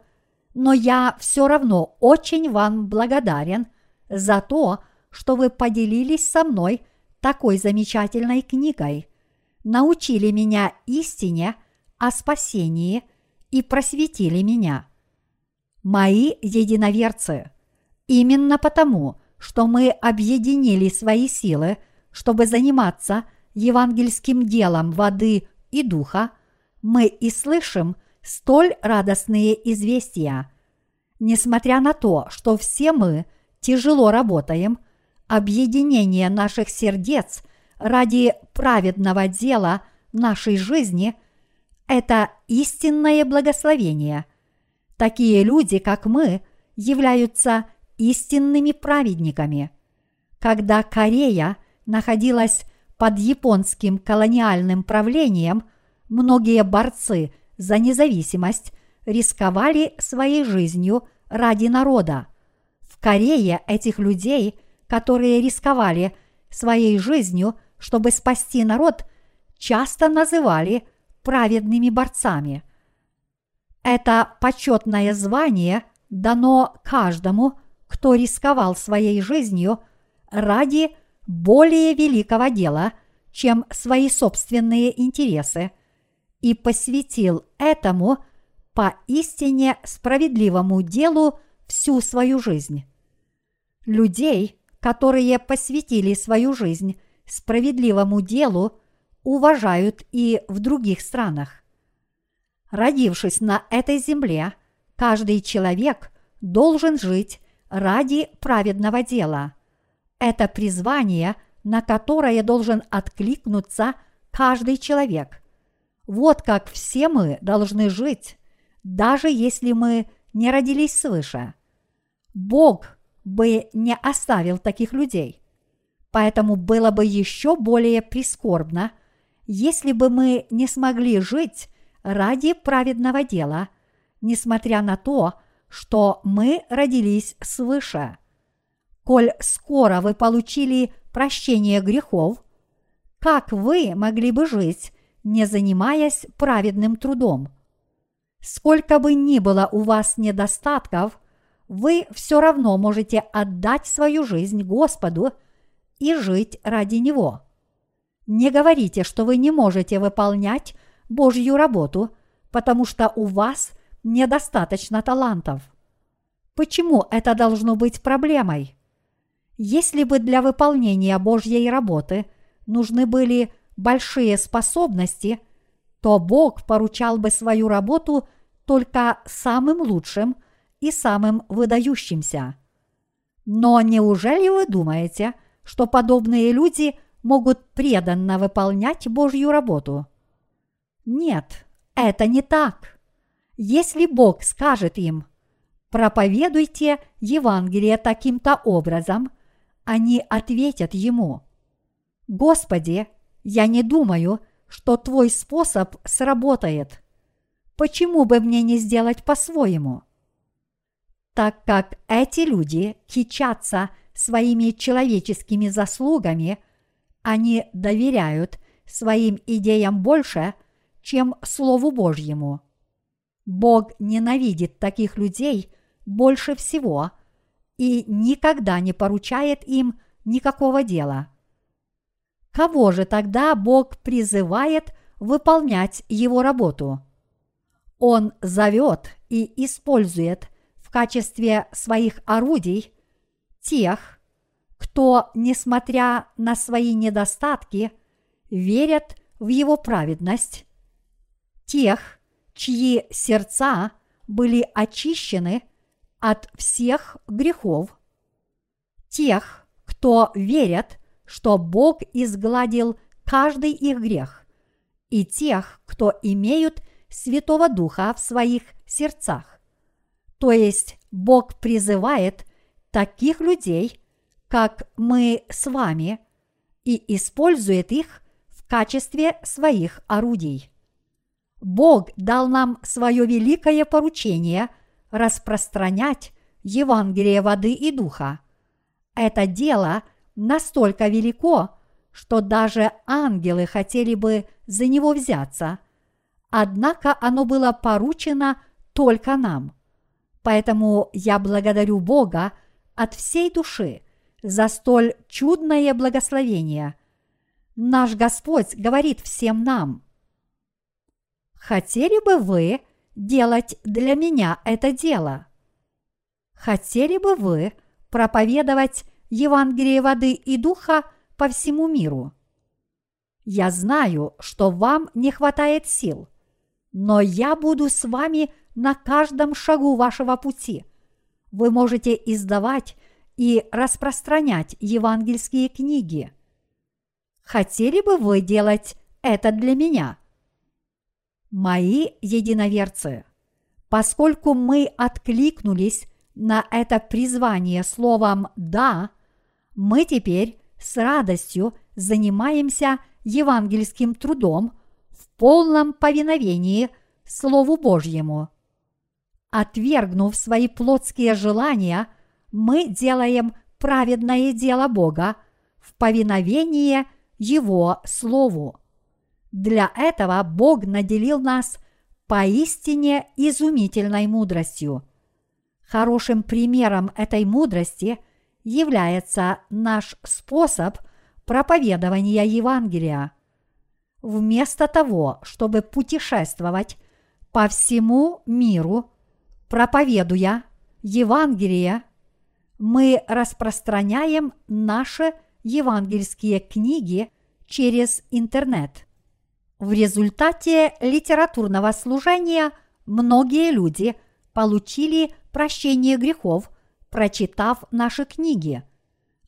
но я все равно очень вам благодарен за то, что вы поделились со мной такой замечательной книгой, научили меня истине о спасении и просветили меня. Мои единоверцы, именно потому, что мы объединили свои силы, чтобы заниматься евангельским делом воды и духа, мы и слышим столь радостные известия. Несмотря на то, что все мы тяжело работаем, объединение наших сердец ради праведного дела нашей жизни – это истинное благословение. Такие люди, как мы, являются истинными праведниками. Когда Корея находилась под японским колониальным правлением, многие борцы за независимость рисковали своей жизнью ради народа. В Корее этих людей, которые рисковали своей жизнью, чтобы спасти народ, часто называли праведными борцами. Это почетное звание дано каждому – кто рисковал своей жизнью ради более великого дела, чем свои собственные интересы, и посвятил этому поистине справедливому делу всю свою жизнь. Людей, которые посвятили свою жизнь справедливому делу, уважают и в других странах. Родившись на этой земле, каждый человек должен жить ради праведного дела. Это призвание, на которое должен откликнуться каждый человек. Вот как все мы должны жить, даже если мы не родились свыше. Бог бы не оставил таких людей. Поэтому было бы еще более прискорбно, если бы мы не смогли жить ради праведного дела, несмотря на то, что мы родились свыше. Коль скоро вы получили прощение грехов, как вы могли бы жить, не занимаясь праведным трудом? Сколько бы ни было у вас недостатков, вы все равно можете отдать свою жизнь Господу и жить ради Него. Не говорите, что вы не можете выполнять Божью работу, потому что у вас недостаточно талантов. Почему это должно быть проблемой? Если бы для выполнения Божьей работы нужны были большие способности, то Бог поручал бы свою работу только самым лучшим и самым выдающимся. Но неужели вы думаете, что подобные люди могут преданно выполнять Божью работу? Нет, это не так. Если Бог скажет им, проповедуйте Евангелие таким-то образом, они ответят Ему, Господи, я не думаю, что Твой способ сработает. Почему бы мне не сделать по-своему? Так как эти люди кичатся своими человеческими заслугами, они доверяют своим идеям больше, чем Слову Божьему. Бог ненавидит таких людей больше всего и никогда не поручает им никакого дела. Кого же тогда Бог призывает выполнять его работу? Он зовет и использует в качестве своих орудий тех, кто, несмотря на свои недостатки, верят в его праведность, тех, чьи сердца были очищены от всех грехов, тех, кто верят, что Бог изгладил каждый их грех, и тех, кто имеют Святого Духа в своих сердцах. То есть Бог призывает таких людей, как мы с вами, и использует их в качестве своих орудий. Бог дал нам свое великое поручение распространять Евангелие воды и духа. Это дело настолько велико, что даже ангелы хотели бы за него взяться. Однако оно было поручено только нам. Поэтому я благодарю Бога от всей души за столь чудное благословение. Наш Господь говорит всем нам – Хотели бы вы делать для меня это дело? Хотели бы вы проповедовать Евангелие воды и духа по всему миру? Я знаю, что вам не хватает сил, но я буду с вами на каждом шагу вашего пути. Вы можете издавать и распространять евангельские книги. Хотели бы вы делать это для меня – Мои единоверцы, поскольку мы откликнулись на это призвание словом «да», мы теперь с радостью занимаемся евангельским трудом в полном повиновении Слову Божьему. Отвергнув свои плотские желания, мы делаем праведное дело Бога в повиновение Его Слову. Для этого Бог наделил нас поистине изумительной мудростью. Хорошим примером этой мудрости является наш способ проповедования Евангелия. Вместо того, чтобы путешествовать по всему миру, проповедуя Евангелие, мы распространяем наши евангельские книги через интернет. В результате литературного служения многие люди получили прощение грехов, прочитав наши книги.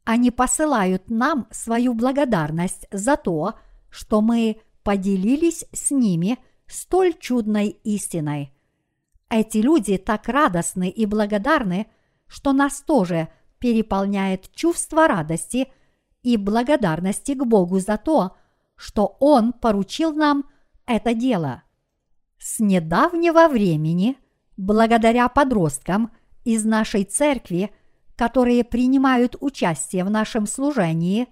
Они посылают нам свою благодарность за то, что мы поделились с ними столь чудной истиной. Эти люди так радостны и благодарны, что нас тоже переполняет чувство радости и благодарности к Богу за то, что Он поручил нам это дело. С недавнего времени, благодаря подросткам из нашей церкви, которые принимают участие в нашем служении,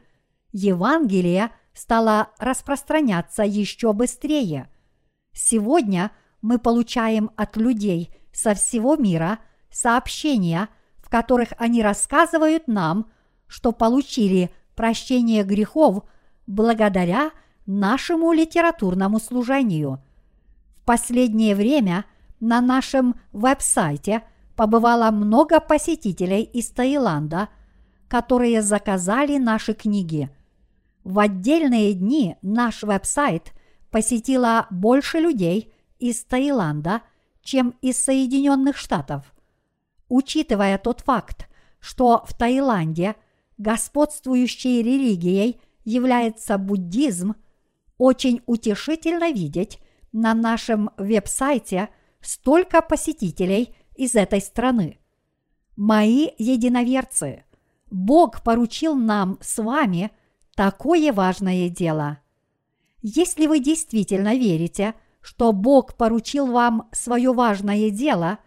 Евангелие стало распространяться еще быстрее. Сегодня мы получаем от людей со всего мира сообщения, в которых они рассказывают нам, что получили прощение грехов – благодаря нашему литературному служению. В последнее время на нашем веб-сайте побывало много посетителей из Таиланда, которые заказали наши книги. В отдельные дни наш веб-сайт посетило больше людей из Таиланда, чем из Соединенных Штатов. Учитывая тот факт, что в Таиланде господствующей религией является буддизм, очень утешительно видеть на нашем веб-сайте столько посетителей из этой страны. Мои единоверцы, Бог поручил нам с вами такое важное дело. Если вы действительно верите, что Бог поручил вам свое важное дело,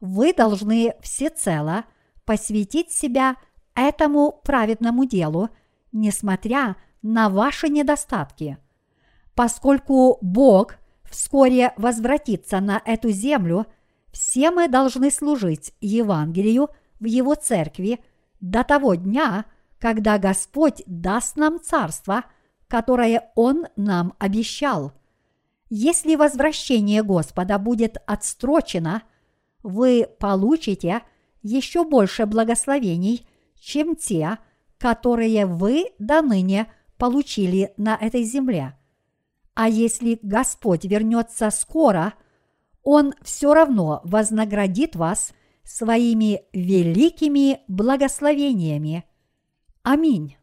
вы должны всецело посвятить себя этому праведному делу, несмотря на ваши недостатки. Поскольку Бог вскоре возвратится на эту землю, все мы должны служить Евангелию в Его церкви до того дня, когда Господь даст нам царство, которое Он нам обещал. Если возвращение Господа будет отстрочено, вы получите еще больше благословений, чем те, которые вы до ныне получили на этой земле. А если Господь вернется скоро, Он все равно вознаградит вас своими великими благословениями. Аминь.